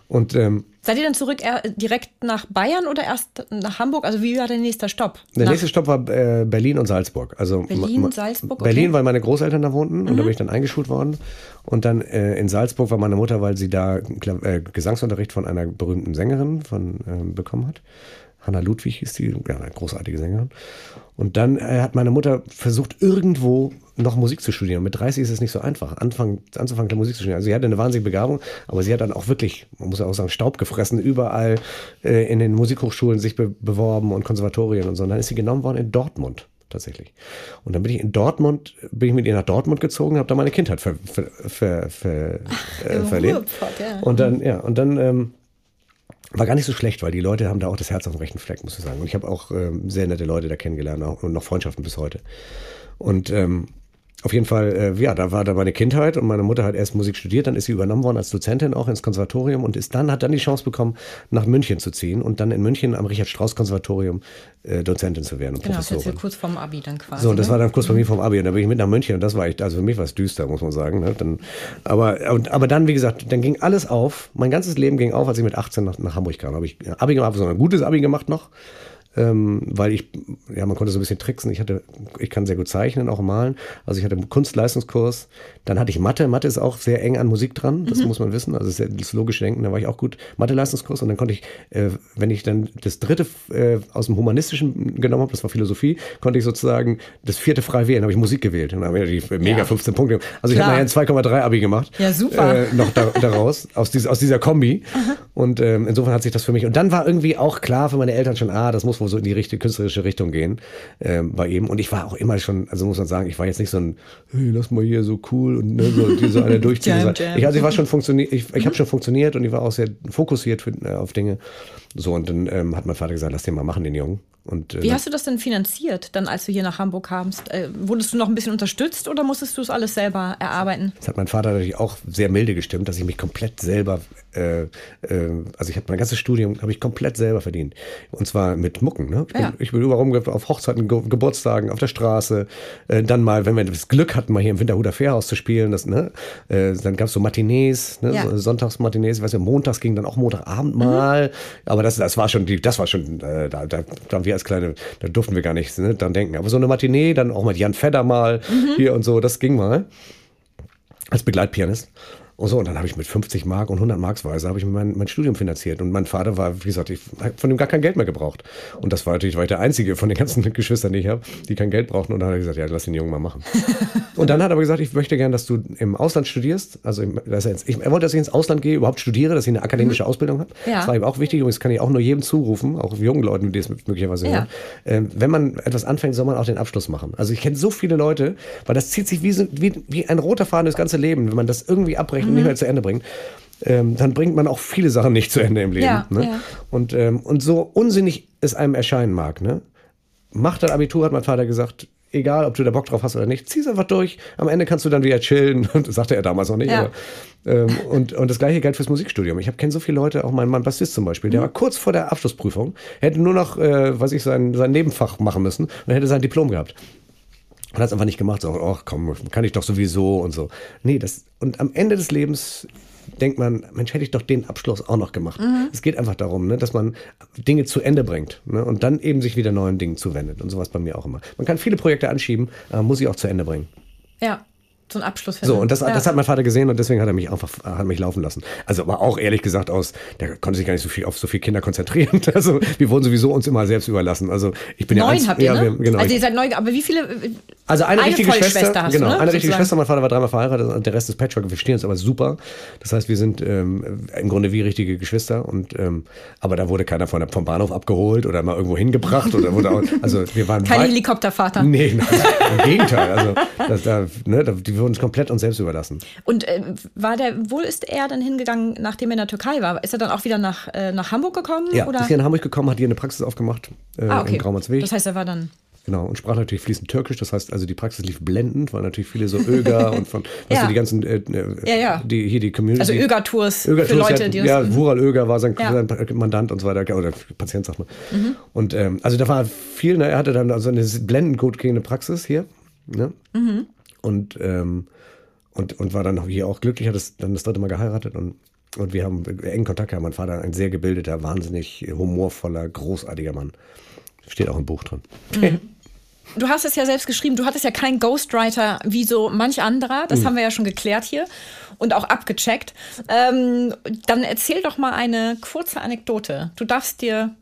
Und, ähm, Seid ihr dann zurück direkt nach Bayern oder erst nach Hamburg? Also wie war der nächste Stopp? Der nach nächste Stopp war äh, Berlin und Salzburg. Also Berlin, Salzburg. Okay. Berlin, weil meine Großeltern da wohnten mhm. und da mhm. bin ich dann eingeschult worden. Und dann äh, in Salzburg war meine Mutter, weil sie da äh, Gesangsunterricht von einer berühmten Sängerin von, äh, bekommen hat Hanna Ludwig hieß die, ja, eine großartige Sängerin. Und dann äh, hat meine Mutter versucht, irgendwo noch Musik zu studieren. Mit 30 ist es nicht so einfach, anfangen, anzufangen, Musik zu studieren. Also sie hatte eine wahnsinnige Begabung, aber sie hat dann auch wirklich, man muss ja auch sagen, Staub gefressen, überall äh, in den Musikhochschulen sich be beworben und Konservatorien und so. Und dann ist sie genommen worden in Dortmund tatsächlich. Und dann bin ich in Dortmund, bin ich mit ihr nach Dortmund gezogen, habe da meine Kindheit ver, ver, ver, ver äh, verlebt. Ja. Und dann, ja, und dann ähm, war gar nicht so schlecht, weil die Leute haben da auch das Herz auf dem rechten Fleck, muss ich sagen. Und ich habe auch ähm, sehr nette Leute da kennengelernt auch, und noch Freundschaften bis heute. Und ähm, auf jeden Fall, äh, ja, da war da meine Kindheit und meine Mutter hat erst Musik studiert, dann ist sie übernommen worden als Dozentin auch ins Konservatorium und ist dann, hat dann die Chance bekommen, nach München zu ziehen und dann in München am Richard-Strauss-Konservatorium äh, Dozentin zu werden. Genau, das ist ja kurz vorm Abi dann quasi. So, und das ne? war dann kurz vor mir vom Abi und da bin ich mit nach München und das war echt, also für mich war es düster, muss man sagen. Ne? Dann, aber, und, aber dann, wie gesagt, dann ging alles auf, mein ganzes Leben ging auf, als ich mit 18 nach, nach Hamburg kam. Habe ich Abi gemacht, so ein gutes Abi gemacht noch ähm, weil ich, ja, man konnte so ein bisschen tricksen. Ich hatte, ich kann sehr gut zeichnen, auch malen. Also ich hatte einen Kunstleistungskurs. Dann hatte ich Mathe. Mathe ist auch sehr eng an Musik dran. Das mhm. muss man wissen. Also das, das logische Denken, da war ich auch gut. Mathe-Leistungskurs. Und dann konnte ich, äh, wenn ich dann das dritte äh, aus dem Humanistischen genommen habe, das war Philosophie, konnte ich sozusagen das vierte frei wählen. habe ich Musik gewählt. Und dann habe ich mega ja. 15 Punkte. Also ich habe nachher ein 2,3 Abi gemacht. Ja, super. Äh, noch da, daraus, aus, dies, aus dieser Kombi. Und ähm, insofern hat sich das für mich. Und dann war irgendwie auch klar für meine Eltern schon, ah, das muss wohl so in die richtige künstlerische Richtung gehen ähm, bei ihm. Und ich war auch immer schon, also muss man sagen, ich war jetzt nicht so ein, hey, lass mal hier so cool und ne, so, so eine durchziehen. jam, jam. Ich, also ich war schon funktioniert, ich, ich habe schon funktioniert und ich war auch sehr fokussiert für, äh, auf Dinge. So, und dann ähm, hat mein Vater gesagt, lass den mal machen, den Jungen. Und, äh, Wie hast du das denn finanziert, dann als du hier nach Hamburg kamst? Äh, wurdest du noch ein bisschen unterstützt oder musstest du es alles selber erarbeiten? Das hat mein Vater natürlich auch sehr milde gestimmt, dass ich mich komplett selber, äh, äh, also ich habe mein ganzes Studium habe ich komplett selber verdient. Und zwar mit Mucken. Ne? Ich, bin, ja. ich bin überall rum auf Hochzeiten, Ge Geburtstagen, auf der Straße. Äh, dann mal, wenn wir das Glück hatten, mal hier im Winterhuder Fährhaus zu spielen, das, ne? Äh, dann gab es so Matinees, ne? ja. so Sonntagsmatinees, ich weiß nicht, montags ging dann auch Montagabend mal. Mhm. Aber das, das war schon, die, das war schon, da, da, da haben wir als kleine, da durften wir gar nicht ne, dran denken. Aber so eine Matinee, dann auch mit Jan Fedder mal mhm. hier und so, das ging mal. Als Begleitpianist. Und so, und dann habe ich mit 50 Mark und 100 Marksweise habe ich mein, mein Studium finanziert. Und mein Vater war, wie gesagt, ich habe von ihm gar kein Geld mehr gebraucht. Und das war natürlich, war ich der Einzige von den ganzen Geschwistern, die ich habe, die kein Geld brauchten. Und dann hat er gesagt, ja, lass den Jungen mal machen. und dann hat er aber gesagt, ich möchte gern, dass du im Ausland studierst. Also, dass er, jetzt, ich, er wollte, dass ich ins Ausland gehe, überhaupt studiere, dass ich eine akademische mhm. Ausbildung habe. Ja. Das war ihm auch wichtig. Und das kann ich auch nur jedem zurufen, auch jungen Leuten, die es möglicherweise ja. hören. Ähm, wenn man etwas anfängt, soll man auch den Abschluss machen. Also ich kenne so viele Leute, weil das zieht sich wie, wie, wie ein roter Faden das ganze Leben, wenn man das irgendwie abbrechen mhm. und nicht mehr zu Ende bringt ähm, dann bringt man auch viele Sachen nicht zu Ende im Leben. Ja, ne? ja. Und, ähm, und so unsinnig es einem erscheinen mag, ne? Mach dein Abitur, hat mein Vater gesagt, egal ob du da Bock drauf hast oder nicht, zieh's einfach durch. Am Ende kannst du dann wieder chillen. Das sagte er damals noch nicht. Ja. Aber, ähm, und, und das gleiche gilt fürs Musikstudium. Ich kenne so viele Leute, auch mein Mann Bassist zum Beispiel, der mhm. war kurz vor der Abschlussprüfung, hätte nur noch, äh, weiß ich, sein, sein Nebenfach machen müssen und hätte sein Diplom gehabt. Und hat es einfach nicht gemacht, so, ach komm, kann ich doch sowieso und so. Nee, das, und am Ende des Lebens denkt man, Mensch, hätte ich doch den Abschluss auch noch gemacht. Mhm. Es geht einfach darum, ne, dass man Dinge zu Ende bringt ne, und dann eben sich wieder neuen Dingen zuwendet. Und sowas bei mir auch immer. Man kann viele Projekte anschieben, aber muss sie auch zu Ende bringen. Ja so ein Abschluss So, und das, ja. das hat mein Vater gesehen und deswegen hat er mich einfach hat mich laufen lassen. Also aber auch ehrlich gesagt aus, der konnte sich gar nicht so viel auf so viele Kinder konzentrieren. Also wir wurden sowieso uns immer selbst überlassen. Also ich bin neun ja eins, habt ihr, ne? genau. Also ihr seid neun, aber wie viele? Also eine, eine richtige Schwester, hast genau, du, ne? eine richtige Schwester. Mein Vater war dreimal verheiratet und der Rest ist Patchwork. Wir verstehen uns aber super. Das heißt, wir sind ähm, im Grunde wie richtige Geschwister und ähm, aber da wurde keiner von, vom Bahnhof abgeholt oder mal irgendwo hingebracht oder wurde auch, also wir waren kein Helikoptervater. Nee, nein, im Gegenteil. Also das, da, ne, die wurden uns komplett uns selbst überlassen. Und äh, war der, wo ist er dann hingegangen, nachdem er in der Türkei war? Ist er dann auch wieder nach, äh, nach Hamburg gekommen? Ja, oder? ist hier nach Hamburg gekommen, hat hier eine Praxis aufgemacht äh, ah, okay. in Graumannsweg. Das heißt, er war dann Genau, und sprach natürlich fließend Türkisch, das heißt also die Praxis lief blendend, weil natürlich viele so Öger und von, ja. weißt du, die ganzen, äh, äh, ja, ja. die hier die Community. Also Öger-Tours Öger für Leute, die Ja, Wural Öger war sein, ja. sein, Mandant und so weiter, oder Patient, sag mal. Mhm. Und ähm, also da war viel, ne, er hatte dann also eine blendend gut gehende Praxis hier, ne? Mhm. Und ähm, und, und war dann hier auch glücklich, hat das, dann das dritte Mal geheiratet und, und wir haben engen Kontakt gehabt. Mein Vater, ein sehr gebildeter, wahnsinnig humorvoller, großartiger Mann. Steht auch im Buch drin. Mhm. Du hast es ja selbst geschrieben, du hattest ja keinen Ghostwriter wie so manch anderer. Das mhm. haben wir ja schon geklärt hier und auch abgecheckt. Ähm, dann erzähl doch mal eine kurze Anekdote. Du darfst dir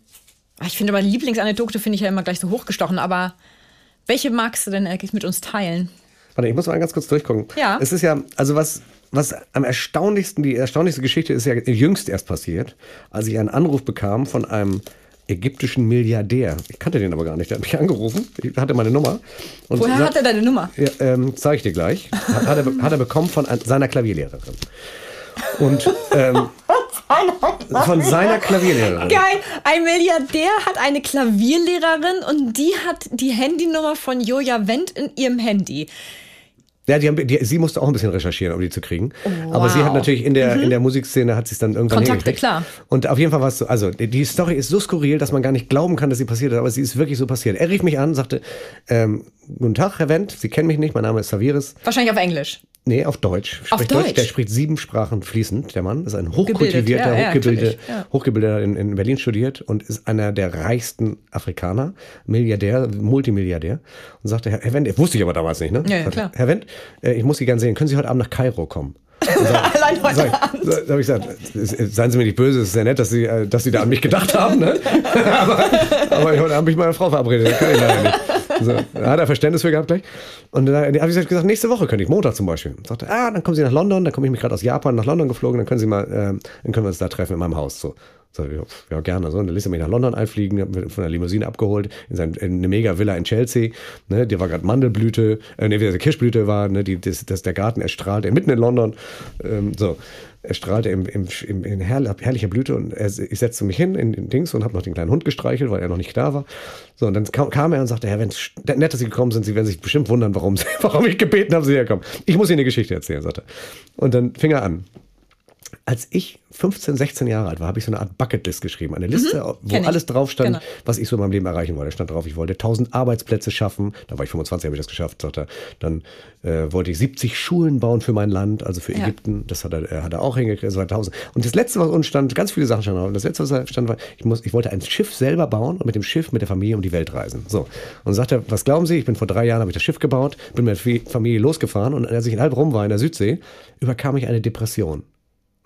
Ich finde, meine Lieblingsanekdote finde ich ja immer gleich so hochgestochen, aber welche magst du denn eigentlich mit uns teilen? Warte, ich muss mal ganz kurz durchgucken. Ja. Es ist ja, also was, was am erstaunlichsten, die erstaunlichste Geschichte ist ja jüngst erst passiert, als ich einen Anruf bekam von einem ägyptischen Milliardär. Ich kannte den aber gar nicht. Der hat mich angerufen. Ich hatte meine Nummer. Und Woher hat er deine Nummer? Ja, ähm, zeige ich dir gleich. Hat, hat, er, hat er bekommen von seiner Klavierlehrerin. Und ähm, von seiner Klavierlehrerin. Geil. Ein Milliardär hat eine Klavierlehrerin und die hat die Handynummer von Joja Wendt in ihrem Handy. Ja, die haben, die, sie musste auch ein bisschen recherchieren, um die zu kriegen. wow. Aber sie hat natürlich in der, mhm. in der Musikszene hat sie es dann irgendwann Kontakte, klar. Und auf jeden Fall war es so, also die, die, Story ist so skurril, dass man gar nicht glauben kann, dass sie passiert ist, aber sie ist wirklich so passiert. Er rief mich an, sagte, ähm, guten Tag, Herr Wendt, Sie kennen mich nicht, mein Name ist Saviris. Wahrscheinlich auf Englisch. Nee, auf Deutsch. Auf Deutsch. Deutsch. Der spricht sieben Sprachen fließend, der Mann. Ist ein hochkultivierter, ja, hochgebildeter, ja. hochgebildeter in, in, Berlin studiert und ist einer der reichsten Afrikaner, Milliardär, Multimilliardär. Und sagte, Herr, Wendt, wusste ich aber damals nicht, ne? Ja, ja, klar. Herr Wendt, äh, ich muss Sie gerne sehen. Können Sie heute Abend nach Kairo kommen? Sag, Allein heute sag, Abend. Da habe ich gesagt, seien Sie mir nicht böse, es ist sehr nett, dass Sie, äh, dass Sie da an mich gedacht haben. Ne? aber, aber heute Abend bin ich mit meiner Frau verabredet, das kann ich leider nicht. So, da hat er Verständnis für gehabt gleich. Und dann habe ich gesagt, nächste Woche könnte ich, Montag zum Beispiel. Und sagte, ah, dann kommen Sie nach London, dann komme ich mich gerade aus Japan nach London geflogen, dann können Sie mal, äh, dann können wir uns da treffen in meinem Haus. So. So, ja, gerne. So, und dann ließ er mich nach London einfliegen, von der Limousine abgeholt, in, sein, in eine Mega-Villa in Chelsea. Ne, die war gerade Mandelblüte, äh, ne, Kirschblüte war, ne, die, das, das, der Garten erstrahlte mitten in London. Ähm, so, er strahlte im, im, im, in herrlicher Blüte und er, ich setzte mich hin in den Dings und habe noch den kleinen Hund gestreichelt, weil er noch nicht da war. So, und dann kam, kam er und sagte, Herr, wenn es nett, dass Sie gekommen sind, Sie werden sich bestimmt wundern, warum, warum ich gebeten habe, Sie herkommen. Ich muss Ihnen eine Geschichte erzählen, sagte er. Und dann fing er an als ich 15, 16 Jahre alt war, habe ich so eine Art Bucketlist geschrieben. Eine Liste, mhm, wo alles drauf stand, genau. was ich so in meinem Leben erreichen wollte. Stand drauf, ich wollte 1000 Arbeitsplätze schaffen. Da war ich 25, habe ich das geschafft, sagt er. Dann äh, wollte ich 70 Schulen bauen für mein Land, also für ja. Ägypten. Das hat er, hat er auch hingekriegt, so 1000. Und das letzte, was uns stand, ganz viele Sachen standen. Und das letzte, was stand, war, ich, muss, ich wollte ein Schiff selber bauen und mit dem Schiff mit der Familie um die Welt reisen. So. Und sagt er, was glauben Sie? Ich bin vor drei Jahren, habe ich das Schiff gebaut, bin mit der Familie losgefahren und als ich halb rum war in der Südsee, überkam ich eine Depression.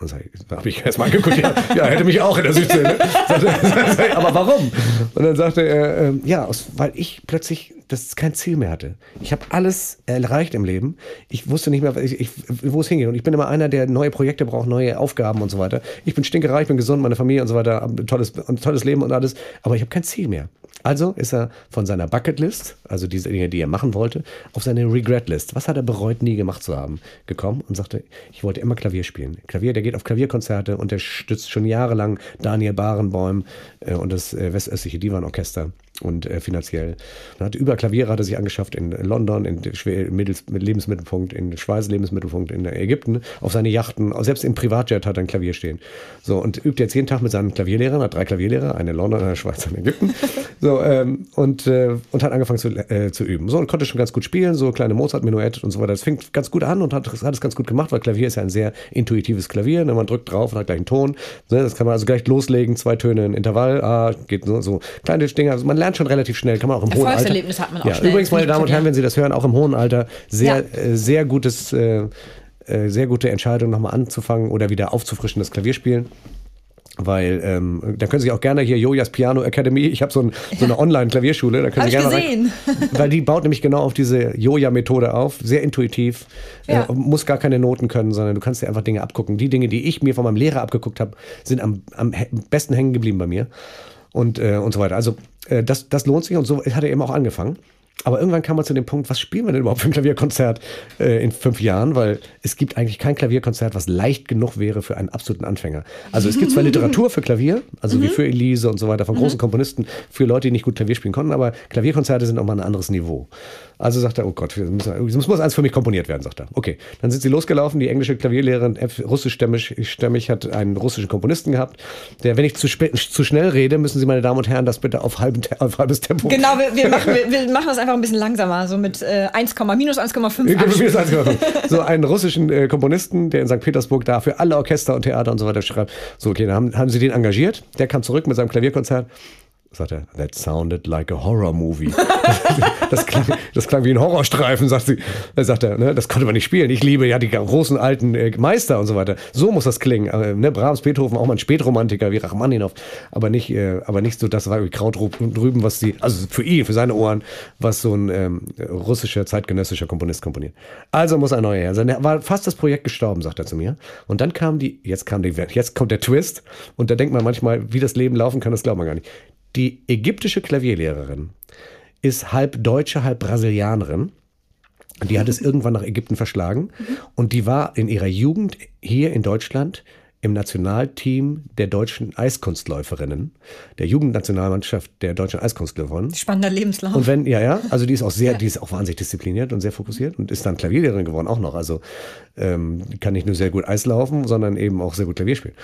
Und sag, da habe ich erstmal angeguckt, ja, ja, hätte mich auch in der Südsee. Ne? aber warum? Und dann sagte er, äh, ja, aus, weil ich plötzlich das kein Ziel mehr hatte. Ich habe alles erreicht im Leben. Ich wusste nicht mehr, ich, ich, wo es hingeht. Und ich bin immer einer, der neue Projekte braucht, neue Aufgaben und so weiter. Ich bin stinkereich, bin gesund, meine Familie und so weiter, ein tolles, ein tolles Leben und alles. Aber ich habe kein Ziel mehr. Also ist er von seiner Bucketlist, also diese Dinge, die er machen wollte, auf seine Regretlist, was hat er bereut, nie gemacht zu haben, gekommen und sagte, ich wollte immer Klavier spielen. Klavier, der geht auf Klavierkonzerte und der stützt schon jahrelang Daniel Barenboim äh, und das äh, Westöstliche Divanorchester und äh, finanziell. Er hat über Klavier hat er sich angeschafft in London, in Mittels, mit Lebensmittelpunkt, in Schweiz Lebensmittelpunkt in Ägypten, auf seine Yachten, selbst im Privatjet hat er ein Klavier stehen. So, und übt jetzt jeden Tag mit seinen Klavierlehrern, hat drei Klavierlehrer, eine in London, eine Schweiz, in Ägypten. So, ähm, und, äh, und hat angefangen zu, äh, zu üben. So, und konnte schon ganz gut spielen, so kleine Mozart-Menuett und so weiter. Das fängt ganz gut an und hat, hat es ganz gut gemacht, weil Klavier ist ja ein sehr intuitives Klavier. Ne? Man drückt drauf und hat gleich einen Ton. Ne? Das kann man also gleich loslegen, zwei Töne, ein Intervall, ah, geht so, so kleine Dinge. Also man lernt schon relativ schnell, kann man auch im hohen Alter. hat man auch ja, Übrigens, meine Damen und Herren, wenn Sie das hören, auch im hohen Alter, sehr, ja. äh, sehr gutes, äh, äh, sehr gute Entscheidung, nochmal anzufangen oder wieder aufzufrischen, das Klavierspielen. Weil ähm, da können Sie auch gerne hier Jojas Piano Academy, ich habe so, ein, so, eine Online-Klavierschule, da können Sie gerne gesehen. Rein, weil die baut nämlich genau auf diese Joja-Methode auf, sehr intuitiv, ja. äh, muss gar keine Noten können, sondern du kannst dir einfach Dinge abgucken. Die Dinge, die ich mir von meinem Lehrer abgeguckt habe, sind am, am besten hängen geblieben bei mir und, äh, und so weiter. Also äh, das, das lohnt sich und so hat er eben auch angefangen. Aber irgendwann kam man zu dem Punkt, was spielen wir denn überhaupt für ein Klavierkonzert äh, in fünf Jahren? Weil es gibt eigentlich kein Klavierkonzert, was leicht genug wäre für einen absoluten Anfänger. Also es gibt zwar Literatur für Klavier, also mhm. wie für Elise und so weiter, von großen mhm. Komponisten, für Leute, die nicht gut Klavier spielen konnten, aber Klavierkonzerte sind auch mal ein anderes Niveau. Also sagt er, oh Gott, es muss eins für mich komponiert werden, sagt er. Okay, dann sind sie losgelaufen, die englische Klavierlehrerin, russischstämmig stämmig, hat einen russischen Komponisten gehabt, der, wenn ich zu, zu schnell rede, müssen Sie, meine Damen und Herren, das bitte auf, halben, auf halbes Tempo. Genau, wir, wir, machen, wir, wir, machen, das einfach ein bisschen langsamer, so mit äh, 1, minus 1,5. Minus 1,5. So einen russischen äh, Komponisten, der in St. Petersburg da für alle Orchester und Theater und so weiter schreibt. So, okay, dann haben, haben sie den engagiert, der kam zurück mit seinem Klavierkonzert sagt er, that sounded like a horror movie. das, klang, das klang wie ein Horrorstreifen, sagt sie. Er sagt er, ne, das konnte man nicht spielen. Ich liebe ja die großen alten äh, Meister und so weiter. So muss das klingen. Äh, ne, Brahms, Beethoven, auch mal ein Spätromantiker wie Rachmaninoff, aber nicht, äh, aber nicht so, das war wie Kraut drüben, was die, also für ihn, für seine Ohren, was so ein ähm, russischer, zeitgenössischer Komponist komponiert. Also muss ein neuer her. Also, war fast das Projekt gestorben, sagt er zu mir. Und dann kam die, jetzt kam die, jetzt kommt der Twist. Und da denkt man manchmal, wie das Leben laufen kann, das glaubt man gar nicht. Die ägyptische Klavierlehrerin ist halb Deutsche, halb Brasilianerin. Die hat es irgendwann nach Ägypten verschlagen. Und die war in ihrer Jugend hier in Deutschland im Nationalteam der deutschen Eiskunstläuferinnen, der Jugendnationalmannschaft der deutschen Eiskunstläuferinnen. Spannender Lebenslauf. Und wenn, ja, ja, also die ist auch sehr, ja. die ist auch wahnsinnig diszipliniert und sehr fokussiert und ist dann Klavierlehrerin geworden auch noch. Also ähm, kann nicht nur sehr gut Eis laufen, sondern eben auch sehr gut Klavier spielen.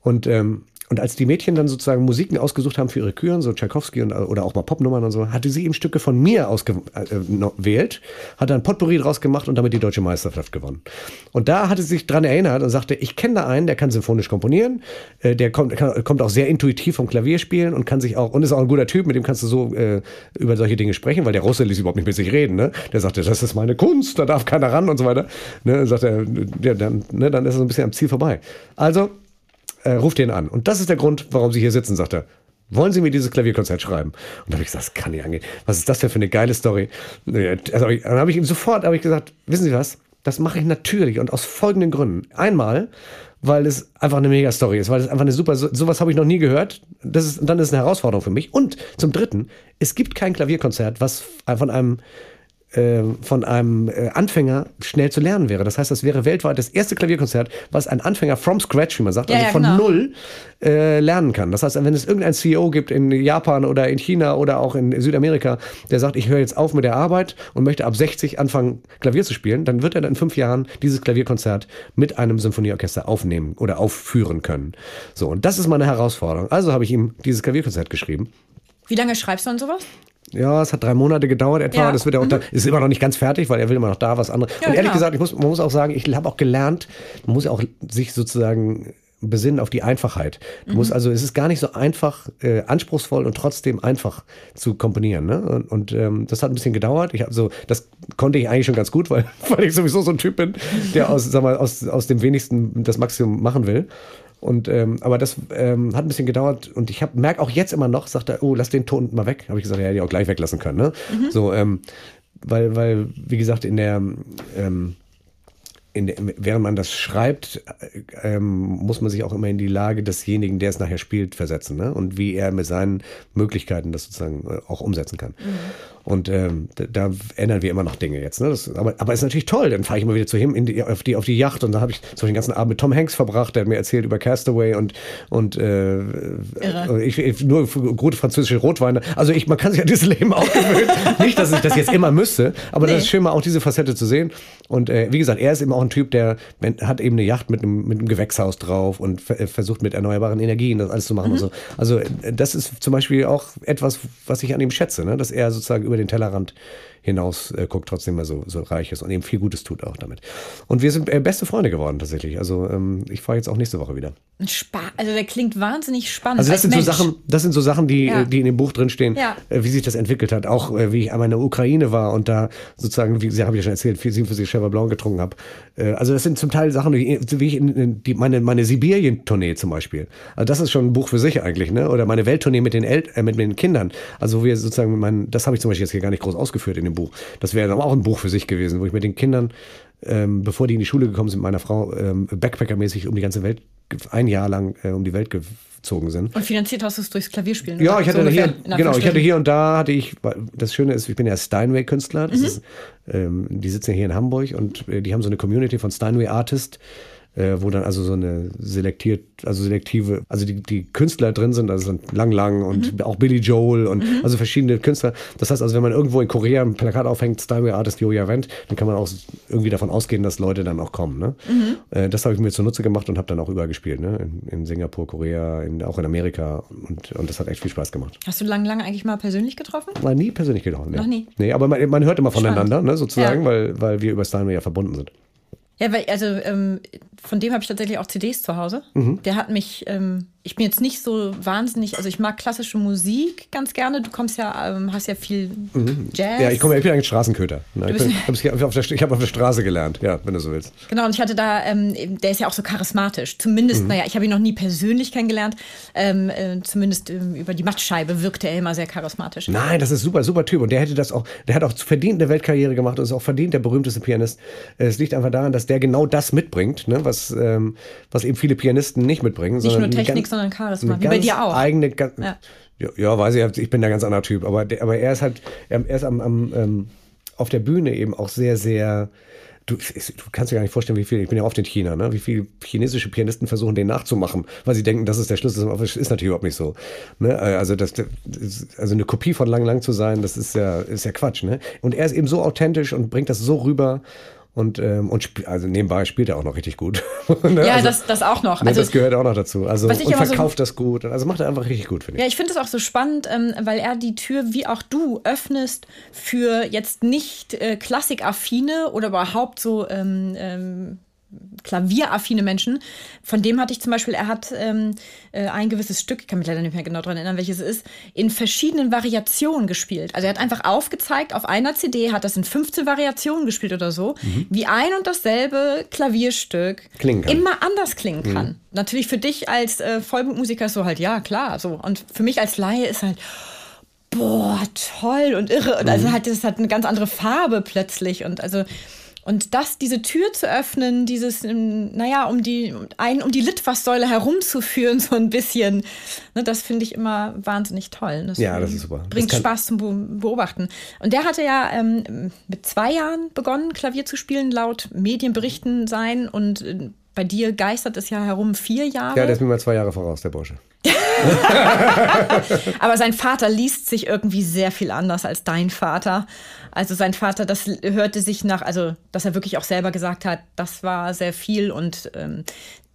Und ähm, und als die Mädchen dann sozusagen Musiken ausgesucht haben für ihre Küren, so Tchaikovsky und, oder auch mal Popnummern und so, hatte sie eben Stücke von mir ausgewählt, hat dann Potpourri draus gemacht und damit die deutsche Meisterschaft gewonnen. Und da hatte sie sich dran erinnert und sagte, ich kenne da einen, der kann symphonisch komponieren, äh, der kommt, kann, kommt auch sehr intuitiv vom Klavier spielen und kann sich auch, und ist auch ein guter Typ, mit dem kannst du so äh, über solche Dinge sprechen, weil der Russe ließ überhaupt nicht mit sich reden. Ne? Der sagte, das ist meine Kunst, da darf keiner ran und so weiter. Ne? Sagt er, ja, dann, ne, dann ist er so ein bisschen am Ziel vorbei. Also äh, ruft ihn an. Und das ist der Grund, warum Sie hier sitzen, sagt er. Wollen Sie mir dieses Klavierkonzert schreiben? Und da habe ich gesagt, das kann nicht angehen. Was ist das denn für eine geile Story? Also, dann habe ich ihm sofort ich gesagt, wissen Sie was? Das mache ich natürlich und aus folgenden Gründen. Einmal, weil es einfach eine mega Story ist, weil es einfach eine super, so, sowas habe ich noch nie gehört. Das ist, dann ist es eine Herausforderung für mich. Und zum Dritten, es gibt kein Klavierkonzert, was von einem von einem äh, Anfänger schnell zu lernen wäre. Das heißt, das wäre weltweit das erste Klavierkonzert, was ein Anfänger from scratch, wie man sagt, ja, also ja, von genau. null äh, lernen kann. Das heißt, wenn es irgendein CEO gibt in Japan oder in China oder auch in Südamerika, der sagt, ich höre jetzt auf mit der Arbeit und möchte ab 60 anfangen, Klavier zu spielen, dann wird er dann in fünf Jahren dieses Klavierkonzert mit einem Symphonieorchester aufnehmen oder aufführen können. So, und das ist meine Herausforderung. Also habe ich ihm dieses Klavierkonzert geschrieben. Wie lange schreibst du an sowas? Ja, es hat drei Monate gedauert etwa. Ja. Das wird ja auch Mhm. da, ist immer noch nicht ganz fertig, weil er will immer noch da was anderes. Ja, und ehrlich klar. gesagt, ich muss, man muss auch sagen, ich habe auch gelernt, man muss ja auch sich sozusagen besinnen auf die Einfachheit. Du Mhm. musst also, es ist gar nicht so einfach, äh, anspruchsvoll und trotzdem einfach zu komponieren. Ne? Und, und ähm, das hat ein bisschen gedauert. Ich habe so, das konnte ich eigentlich schon ganz gut, weil, weil ich sowieso so ein Typ bin, der aus, sag mal, aus, aus dem wenigsten das Maximum machen will. Und ähm, aber das ähm, hat ein bisschen gedauert und ich merke auch jetzt immer noch, sagt er, oh, lass den Ton mal weg. Habe ich gesagt, ja, hätte ich auch gleich weglassen können. Ne? So, ähm, weil, weil, wie gesagt, in der ähm, in während man das schreibt, äh, ähm, muss man sich auch immer in die Lage desjenigen, der es nachher spielt, versetzen. Ne? Und wie er mit seinen Möglichkeiten das sozusagen äh, auch umsetzen kann. Und ähm, da, da ändern wir immer noch Dinge jetzt. Ne? Das, aber, aber ist natürlich toll. Dann fahre ich immer wieder zu ihm die, auf, die, auf die Yacht und dann habe ich zum Beispiel den ganzen Abend mit Tom Hanks verbracht, der hat mir erzählt über Castaway und, und äh, ich, ich, nur gute französische Rotweine. Also ich, man kann sich an dieses Leben auch gewöhnen. Nicht, dass ich das jetzt immer müsste, aber Nee. das ist schön, mal auch diese Facette zu sehen. Und äh, wie gesagt, er ist eben auch ein Typ, der hat eben eine Yacht mit einem, mit einem Gewächshaus drauf und äh, versucht mit erneuerbaren Energien das alles zu machen und so. Also äh, das ist zum Beispiel auch etwas, was ich an ihm schätze, ne? dass er sozusagen über den Tellerrand hinaus äh, guckt, trotzdem mal so, so reich ist und eben viel Gutes tut auch damit. Und wir sind äh, beste Freunde geworden tatsächlich. Also ähm, ich fahre jetzt auch nächste Woche wieder. Spa also der klingt wahnsinnig spannend. Also das sind so. Sachen, das sind so Sachen, die, Ja. die in dem Buch drin stehen, Ja. äh, wie sich das entwickelt hat. Auch äh, wie ich einmal in der Ukraine war und da sozusagen, wie Sie habe ich ja schon erzählt, viel 47 Cheval Blanc getrunken habe. Äh, also das sind zum Teil Sachen, wie wie ich in, in die, meine meine Sibirien-Tournee zum Beispiel. Also das ist schon ein Buch für sich eigentlich, ne? Oder meine Welttournee mit den El äh, mit den Kindern. Also wo wir sozusagen, mit meinen, das habe ich zum Beispiel jetzt hier gar nicht groß ausgeführt in dem Buch. Das wäre auch ein Buch für sich gewesen, wo ich mit den Kindern ähm, bevor die in die Schule gekommen sind, mit meiner Frau ähm, Backpacker-mäßig um die ganze Welt, ein Jahr lang äh, um die Welt gezogen sind. Und finanziert hast du es durchs Klavierspielen? Ja, ich hatte So hier, genau, ich hatte hier und da hatte ich, das Schöne ist, ich bin ja Steinway-Künstler, Mhm. ähm, die sitzen ja hier in Hamburg und äh, die haben so eine Community von Steinway Artist, äh, wo dann also so eine selektiert, also selektive, also die, die Künstler drin sind, also sind Lang Lang und Mhm. auch Billy Joel und also verschiedene Künstler. Das heißt also, wenn man irgendwo in Korea ein Plakat aufhängt, Steinway Artist Yoya Wendt, dann kann man auch irgendwie davon ausgehen, dass Leute dann auch kommen. Ne? Mhm. Äh, das habe ich mir zunutze gemacht und habe dann auch überall gespielt, ne? in, in Singapur, Korea, in, auch in Amerika und, und das hat echt viel Spaß gemacht. Hast du lang, lang eigentlich mal persönlich getroffen? Mal nie persönlich getroffen. Nee. Noch nie? Nee, aber man, man hört immer voneinander, Spannend. ne, sozusagen, Ja. weil, weil wir über Steinway ja verbunden sind. Ja, weil, also ähm, von dem habe ich tatsächlich auch CDs zu Hause. Mhm. Der hat mich ähm, ich bin jetzt nicht so wahnsinnig, also ich mag klassische Musik ganz gerne. Du kommst ja, ähm, hast ja viel mhm. Jazz. Ja, ich komme, ich bin eigentlich Straßenköter. Ne? Ich, ich habe auf, hab auf, der Straße gelernt, ja, wenn du so willst. Genau, und ich hatte da, ähm, der ist ja auch so charismatisch. Zumindest, mhm. naja, ich habe ihn noch nie persönlich kennengelernt. Ähm, äh, zumindest ähm, über die Mattscheibe wirkte er immer sehr charismatisch. Nein, das ist super, super Typ. Und der hätte das auch, der hat auch verdient eine Weltkarriere gemacht und ist auch verdient der berühmteste Pianist. Es liegt einfach daran, dass der genau das mitbringt, ne? was, ähm, was eben viele Pianisten nicht mitbringen. Nicht nur Technik, sondern Charisma, wie bei dir auch. Eigene, ja. Ja, ja, weiß ich, ich bin da ganz anderer Typ, aber, der, aber er ist halt, er ist am, am ähm, auf der Bühne eben auch sehr, sehr, du, du kannst dir gar nicht vorstellen, wie viel, ich bin ja oft in China, ne? wie viele chinesische Pianisten versuchen, den nachzumachen, weil sie denken, das ist der Schlüssel, aber das ist natürlich überhaupt nicht so. Ne? Also, das, also eine Kopie von Lang Lang zu sein, das ist ja, ist ja Quatsch. Ne? Und er ist eben so authentisch und bringt das so rüber und, ähm, und also nebenbei spielt er auch noch richtig gut. ne? Ja, also, das, das auch noch. Ne, also, das gehört auch noch dazu. Also, und verkauft so, das gut. Also macht er einfach richtig gut, finde ich. Ja, ich finde es auch so spannend, ähm, weil er die Tür, wie auch du, öffnest für jetzt nicht äh, Klassikaffine oder überhaupt so ähm, ähm, klavieraffine Menschen. Von dem hatte ich zum Beispiel, er hat ähm, äh, ein gewisses Stück, ich kann mich leider nicht mehr genau daran erinnern, welches es ist, in verschiedenen Variationen gespielt. Also er hat einfach aufgezeigt, auf einer CD hat das in 15 Variationen gespielt oder so, mhm. wie ein und dasselbe Klavierstück immer anders klingen kann. Mhm. Natürlich für dich als äh, Vollblutmusiker ist so halt, ja, klar, so. Und für mich als Laie ist halt, boah, toll und irre. Und also mhm. halt, das hat eine ganz andere Farbe plötzlich. Und also und das, diese Tür zu öffnen, dieses, ähm, naja, um die, ein, um die Litfaßsäule herumzuführen, so ein bisschen, ne, das finde ich immer wahnsinnig toll. Das ja, das ist super. Bringt Spaß zum Beobachten. Und der hatte ja ähm, mit zwei Jahren begonnen, Klavier zu spielen, laut Medienberichten sein. Und äh, bei dir geistert es ja herum vier Jahre. Ja, der ist mir mal zwei Jahre voraus, der Bursche. Aber sein Vater liest sich irgendwie sehr viel anders als dein Vater. Also sein Vater, das hörte sich nach, also dass er wirklich auch selber gesagt hat, das war sehr viel und ähm,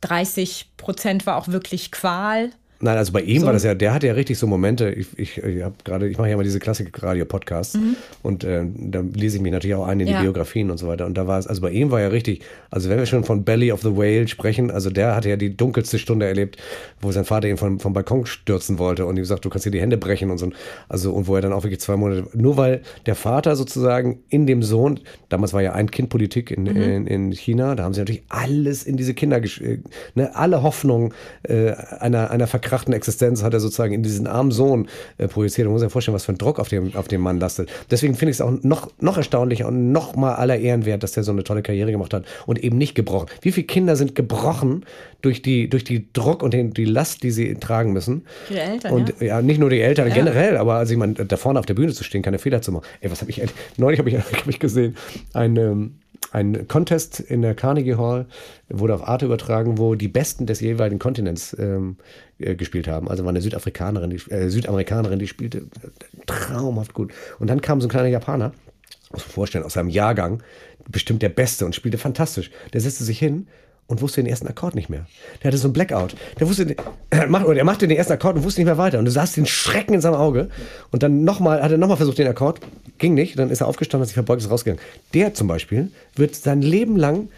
30 Prozent war auch wirklich Qual. Nein, also bei ihm so. war das ja, der hatte ja richtig so Momente. Ich, ich, ich habe gerade, ich mache ja mal diese Klassik-Radio-Podcasts mhm. und äh, da lese ich mich natürlich auch ein in die ja. Biografien und so weiter. Und da war es, also bei ihm war ja richtig, also wenn wir schon von Belly of the Whale sprechen, also der hatte ja die dunkelste Stunde erlebt, wo sein Vater ihn vom, vom Balkon stürzen wollte und ihm gesagt, du kannst dir die Hände brechen und so. Also und wo er dann auch wirklich zwei Monate, nur weil der Vater sozusagen in dem Sohn, damals war ja ein Kind Politik in, mhm. in, in, China, da haben sie natürlich alles in diese Kinder, äh, ne, alle Hoffnung äh, einer, einer Verkrampfung verkrachten Existenz hat er sozusagen in diesen armen Sohn äh, projiziert. Man muss sich vorstellen, was für ein Druck auf dem, auf dem Mann lastet. Deswegen finde ich es auch noch, noch erstaunlicher und noch mal aller Ehren wert, dass der so eine tolle Karriere gemacht hat und eben nicht gebrochen. Wie viele Kinder sind gebrochen durch die, durch die Druck und den, die Last, die sie tragen müssen? Die Eltern, Und ja, ja nicht nur die Eltern, ja. generell, aber also ich meine, da vorne auf der Bühne zu stehen, keine Fehler zu machen. Ey, was habe ich, neulich habe ich, hab ich gesehen, ein, ähm, ein Contest in der Carnegie Hall, wurde auf Arte übertragen, wo die Besten des jeweiligen Kontinents ähm, äh, gespielt haben. Also war eine Südafrikanerin, die, äh, Südamerikanerin, die spielte traumhaft gut. Und dann kam so ein kleiner Japaner, muss man vorstellen, aus seinem Jahrgang, bestimmt der Beste und spielte fantastisch. Der setzte sich hin und wusste den ersten Akkord nicht mehr. Der hatte so ein Blackout. Der wusste, er machte den ersten Akkord und wusste nicht mehr weiter. Und du sahst den Schrecken in seinem Auge. Und dann nochmal, hat er nochmal versucht den Akkord, ging nicht. Dann ist er aufgestanden, hat sich verbeugt, ist rausgegangen. Der zum Beispiel wird sein Leben lang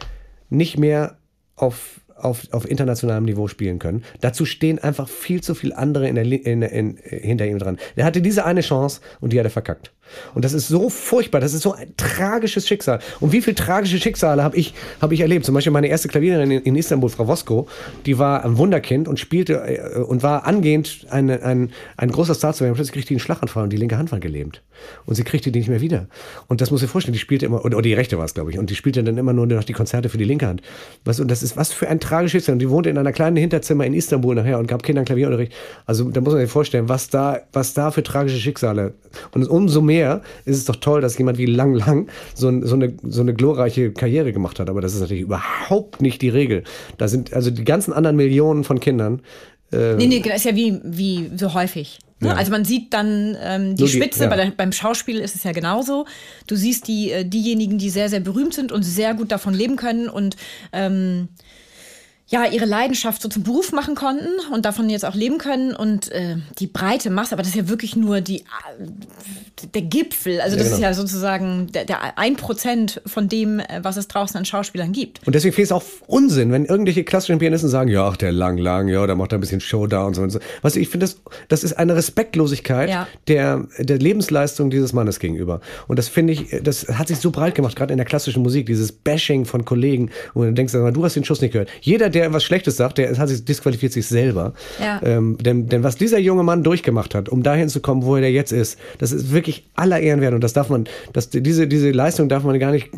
nicht mehr auf auf, auf internationalem Niveau spielen können. Dazu stehen einfach viel zu viele andere in der, in, in, hinter ihm dran. Er hatte diese eine Chance und die hat er verkackt. Und das ist so furchtbar, das ist so ein tragisches Schicksal. Und wie viele tragische Schicksale habe ich, hab ich erlebt? Zum Beispiel meine erste Klaviererin in, Istanbul, Frau Vosko, die war ein Wunderkind und spielte äh, und war angehend eine, ein, ein großer Star zu werden. Plötzlich kriegte die einen Schlaganfall und die linke Hand war gelähmt. Und sie kriegte die nicht mehr wieder. Und das muss ich vorstellen, die spielte immer, oder, oder die rechte war es, glaube ich, und die spielte dann immer nur noch die Konzerte für die linke Hand. Was, und das ist was für ein tragisches Schicksal. Und die wohnte in einer kleinen Hinterzimmer in Istanbul nachher und gab Kindern Klavierunterricht. Also da muss man sich vorstellen, was da, was da für tragische Schicksale. Und umso mehr ist es doch toll, dass jemand wie Lang Lang so, so, eine, so eine glorreiche Karriere gemacht hat. Aber das ist natürlich überhaupt nicht die Regel. Da sind also die ganzen anderen Millionen von Kindern. Äh, nee, nee, das ist ja wie, wie so häufig. Ne? Ja. Also man sieht dann ähm, die, die Spitze, ja. bei der, beim Schauspiel ist es ja genauso. Du siehst die, äh, diejenigen, die sehr, sehr berühmt sind und sehr gut davon leben können und ähm, ja, ihre Leidenschaft so zum Beruf machen konnten und davon jetzt auch leben können. Und äh, die breite Masse, aber das ist ja wirklich nur die, äh, der Gipfel. Also das ja, genau. ist ja sozusagen der, der ein Prozent von dem, äh, was es draußen an Schauspielern gibt. Und deswegen finde ich es auch Unsinn, wenn irgendwelche klassischen Pianisten sagen, ja, ach, der lang, lang, ja, da macht er ein bisschen Show da und so und so. Weißt du, ich finde, das, das ist eine Respektlosigkeit ja. der, der Lebensleistung dieses Mannes gegenüber. Und das finde ich, das hat sich so breit gemacht, gerade in der klassischen Musik, dieses Bashing von Kollegen. Und du denkst, du hast den Schuss nicht gehört. Jeder, der der was Schlechtes sagt, der hat sich disqualifiziert sich selber. Ja. Ähm, denn, denn was dieser junge Mann durchgemacht hat, um dahin zu kommen, wo er jetzt ist, das ist wirklich aller Ehren wert. Und das darf man, das, diese, diese Leistung darf man gar nicht,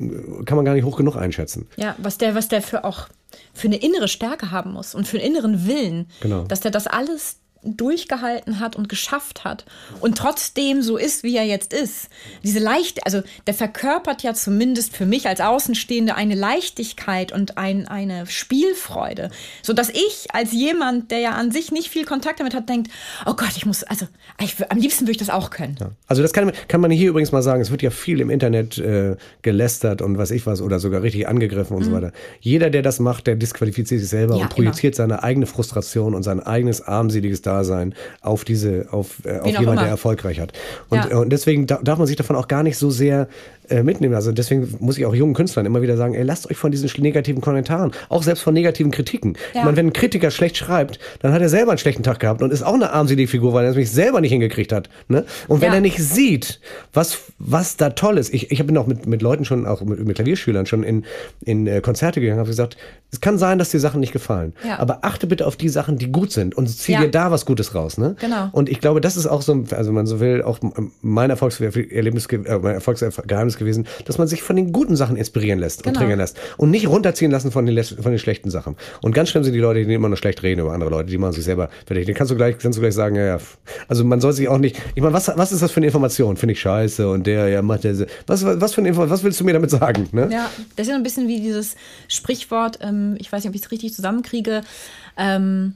kann man gar nicht hoch genug einschätzen. Ja, was der, was der für auch für eine innere Stärke haben muss und für einen inneren Willen, genau. dass der das alles durchgehalten hat und geschafft hat und trotzdem so ist, wie er jetzt ist. Diese leicht, also der verkörpert ja zumindest für mich als Außenstehende eine Leichtigkeit und ein, eine Spielfreude, so dass ich als jemand, der ja an sich nicht viel Kontakt damit hat, denkt, oh Gott, ich muss, also ich, am liebsten würde ich das auch können. Ja. Also das kann, kann man hier übrigens mal sagen. Es wird ja viel im Internet äh, gelästert und was ich was oder sogar richtig angegriffen und mhm. so weiter. Jeder, der das macht, der disqualifiziert sich selber ja, und projiziert immer. seine eigene Frustration und sein eigenes armseliges Dasein Dasein auf diese, auf, äh, auf jemanden, der erfolgreich hat. Und, ja. und deswegen darf man sich davon auch gar nicht so sehr äh, mitnehmen. Also deswegen muss ich auch jungen Künstlern immer wieder sagen, ey, lasst euch von diesen negativen Kommentaren, auch selbst von negativen Kritiken. Ja. Ich meine, wenn ein Kritiker schlecht schreibt, dann hat er selber einen schlechten Tag gehabt und ist auch eine armselige Figur, weil er es mich selber nicht hingekriegt hat. Ne? Und wenn ja. er nicht sieht, was, was da toll ist, ich, ich bin auch mit, mit Leuten schon, auch mit, mit Klavierschülern schon in, in äh, Konzerte gegangen, habe gesagt, es kann sein, dass dir Sachen nicht gefallen, ja. aber achte bitte auf die Sachen, die gut sind und zieh dir da was Gutes raus. Ne? Genau. Und ich glaube, das ist auch so, also man so will, auch mein Erfolgserlebnis, äh, mein Erfolgsgeheimnis gewesen, dass man sich von den guten Sachen inspirieren lässt genau. und trinken lässt und nicht runterziehen lassen von den, von den schlechten Sachen. Und ganz schlimm sind die Leute, die immer nur schlecht reden über andere Leute, die machen sich selber fertig. Den kannst du gleich, kannst du gleich sagen, ja, ja. Also man soll sich auch nicht, ich meine, was, was ist das für eine Information? Finde ich scheiße und der, ja, macht der, was, was für eine Information, was willst du mir damit sagen? Ne? Ja, das ist ja ein bisschen wie dieses Sprichwort, ähm, ich weiß nicht, ob ich es richtig zusammenkriege, ähm,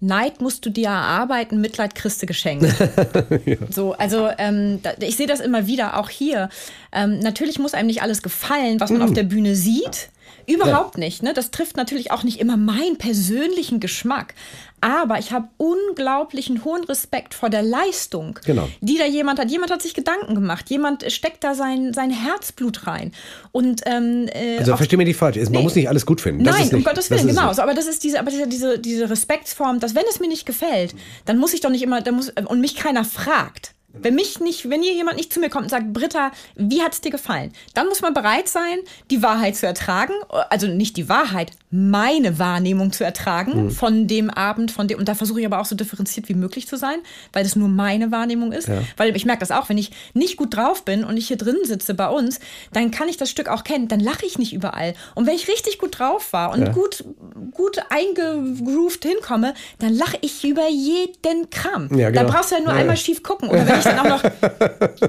Neid musst du dir erarbeiten, Mitleid kriegst du geschenkt. ja. So, also ähm, da, ich sehe das immer wieder, auch hier. Ähm, natürlich muss einem nicht alles gefallen, was man mm. auf der Bühne sieht. Überhaupt ja. nicht. Ne? Das trifft natürlich auch nicht immer meinen persönlichen Geschmack. Aber ich habe unglaublichen hohen Respekt vor der Leistung, genau. die da jemand hat. Jemand hat sich Gedanken gemacht. Jemand steckt da sein, sein Herzblut rein. Und, ähm, äh, also verstehe mir nicht falsch. Man nee. muss nicht alles gut finden. Das Nein, nicht, um Gottes Willen, genau. So, aber das ist diese, aber diese, diese Respektsform, dass wenn es mir nicht gefällt, dann muss ich doch nicht immer, dann muss, und mich keiner fragt. Wenn mich nicht, wenn hier jemand nicht zu mir kommt und sagt, Britta, wie hat es dir gefallen? Dann muss man bereit sein, die Wahrheit zu ertragen. Also nicht die Wahrheit, meine Wahrnehmung zu ertragen mhm. von dem Abend, von dem. Und da versuche ich aber auch so differenziert wie möglich zu sein, weil das nur meine Wahrnehmung ist. Ja. Weil ich merke das auch, wenn ich nicht gut drauf bin und ich hier drin sitze bei uns, dann kann ich das Stück auch kennen. Dann lache ich nicht überall. Und wenn ich richtig gut drauf war und ja. gut, gut eingegroovt hinkomme, dann lache ich über jeden Kram. Ja, genau. Da brauchst du ja nur einmal schief gucken. Oder ich dann auch noch,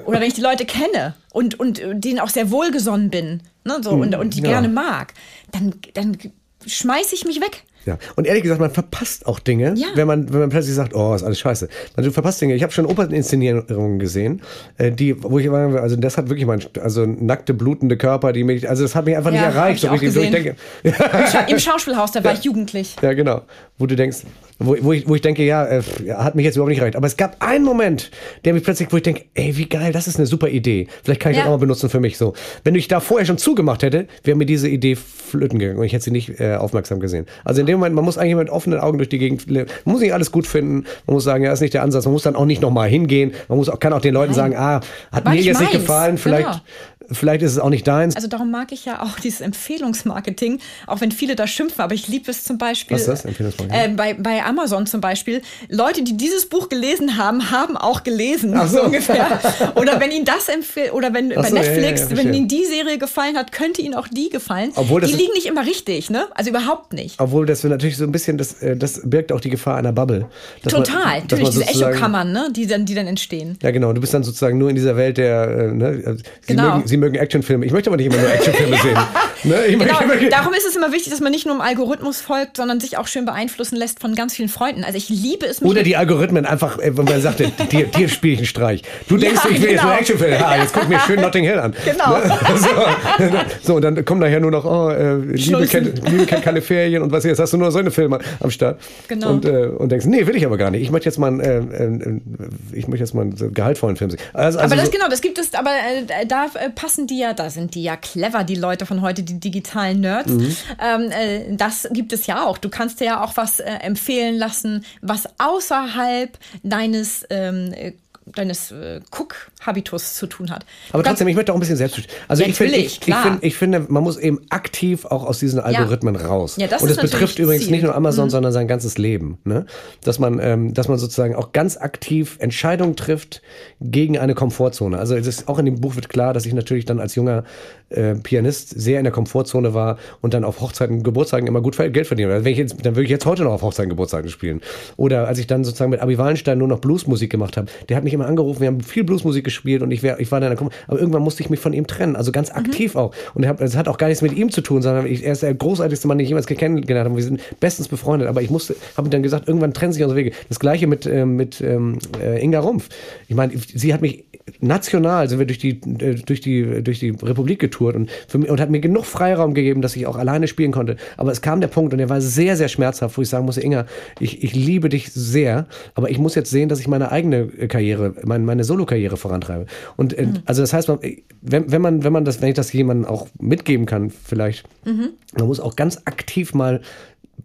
oder wenn ich die Leute kenne und, und denen auch sehr wohlgesonnen bin ne, so, und, und die ja. gerne mag, dann, dann schmeiße ich mich weg. Ja, und ehrlich gesagt, man verpasst auch Dinge, ja. wenn, man, wenn man plötzlich sagt, oh, ist alles scheiße. Man, du verpasst Dinge. Ich habe schon Operninszenierungen gesehen, äh, die, wo ich war, also das hat wirklich mein, also nackte, blutende Körper, die mich, also das hat mich einfach ja, nicht erreicht. Ich so so ich denke, Im Schauspielhaus, da war ich jugendlich. Ja, genau. Wo du denkst, wo, wo, ich, wo ich denke, ja, äh, hat mich jetzt überhaupt nicht erreicht. Aber es gab einen Moment, der mich plötzlich, wo ich denke, ey, wie geil, das ist eine super Idee. Vielleicht kann ich ja. das auch mal benutzen für mich so. Wenn ich da vorher schon zugemacht hätte, wäre mir diese Idee flöten gegangen und ich hätte sie nicht äh, aufmerksam gesehen. Also in dem Moment, man muss eigentlich mit offenen Augen durch die Gegend, man muss nicht alles gut finden, man muss sagen, ja, ist nicht der Ansatz, man muss dann auch nicht nochmal hingehen, man muss auch, kann auch den Leuten Nein. sagen, ah, hat War mir jetzt meins. nicht gefallen, vielleicht, genau vielleicht ist es auch nicht deins. Also darum mag ich ja auch dieses Empfehlungsmarketing, auch wenn viele da schimpfen, aber ich liebe es zum Beispiel. Was ist das? Empfehlungsmarketing? Äh, bei, bei Amazon zum Beispiel. Leute, die dieses Buch gelesen haben, haben auch gelesen, so. so. ungefähr. Oder wenn ihnen das empfiehlt, oder wenn so, bei Netflix, ja, ja, wenn ihnen die Serie gefallen hat, könnte ihnen auch die gefallen. Obwohl die liegen nicht immer richtig, ne? Also überhaupt nicht. Obwohl das natürlich so ein bisschen, das, äh, das birgt auch die Gefahr einer Bubble. Total, man, natürlich, diese Echokammern, ne? die, dann, die dann entstehen. Ja, genau. Du bist dann sozusagen nur in dieser Welt der, äh, ne? Sie genau. Mögen, Sie mögen Actionfilme. Ich möchte aber nicht immer nur Actionfilme sehen. Ne? Ich genau, möchte- darum ist es immer wichtig, dass man nicht nur im Algorithmus folgt, sondern sich auch schön beeinflussen lässt von ganz vielen Freunden. Also ich liebe es, mich Oder die Algorithmen einfach, äh, wenn man sagt, dir, dir spiele ich einen Streich. Du denkst, ich will jetzt genau. nur Actionfilm. Ha, jetzt guck mir schön Notting Hill an. Genau. Ne? So, so, und dann kommt nachher nur noch, oh, äh, Liebe, kennt, Liebe kennt keine Ferien und was jetzt hast du nur so eine Filme am Start. Genau. Und, äh, und denkst, nee, will ich aber gar nicht. Ich möchte jetzt mal, einen, äh, äh, ich möchte jetzt mal einen gehaltvollen Film sehen. Also, also aber das so, genau, das gibt es, aber äh, da äh, passen die ja, da sind die ja clever, die Leute von heute, die digitalen Nerds. Mhm. Ähm, äh, das gibt es ja auch. Du kannst dir ja auch was äh, empfehlen lassen, was außerhalb deines ähm, äh, deines äh, Cook-Habitus zu tun hat. aber trotzdem, ich möchte auch ein bisschen selbst. Also Ja, ich, finde, natürlich, ich, ich, klar. find, ich finde, man muss eben aktiv auch aus diesen Algorithmen raus. Ja, das und das betrifft natürlich übrigens Ziel. nicht nur Amazon, sondern sein ganzes Leben. Ne? Dass man, ähm, dass man sozusagen auch ganz aktiv Entscheidungen trifft gegen eine Komfortzone. Also es ist, auch in dem Buch wird klar, dass ich natürlich dann als junger äh, Pianist sehr in der Komfortzone war und dann auf Hochzeiten, Geburtstagen immer gut Geld verdiene. Also wenn ich jetzt, dann würde ich jetzt heute noch auf Hochzeiten, Geburtstagen spielen. Oder als ich dann sozusagen mit Abi Wallenstein nur noch Bluesmusik gemacht habe, der hat mich immer angerufen, wir haben viel Bluesmusik gespielt und ich, wär, ich war dann, aber irgendwann musste ich mich von ihm trennen, also ganz aktiv auch. Und er es hat auch gar nichts mit ihm zu tun, sondern ich, er ist der großartigste Mann, den ich jemals kennengelernt habe. Wir sind bestens befreundet, aber ich musste, habe dann gesagt, irgendwann trennen sich unsere Wege. Das gleiche mit, ähm, mit ähm, äh, Inga Rumpf. Ich meine, sie hat mich national sind wir durch die äh, durch die durch die Republik getourt und mich, und hat mir genug Freiraum gegeben, dass ich auch alleine spielen konnte. Aber es kam der Punkt und der war sehr sehr schmerzhaft, wo ich sagen musste, Inga, ich, ich liebe dich sehr, aber ich muss jetzt sehen, dass ich meine eigene äh, meine, meine Solo-Karriere vorantreibe. Und äh, also das heißt, man, wenn, wenn man wenn man das wenn ich das jemandem auch mitgeben kann, vielleicht, man muss auch ganz aktiv mal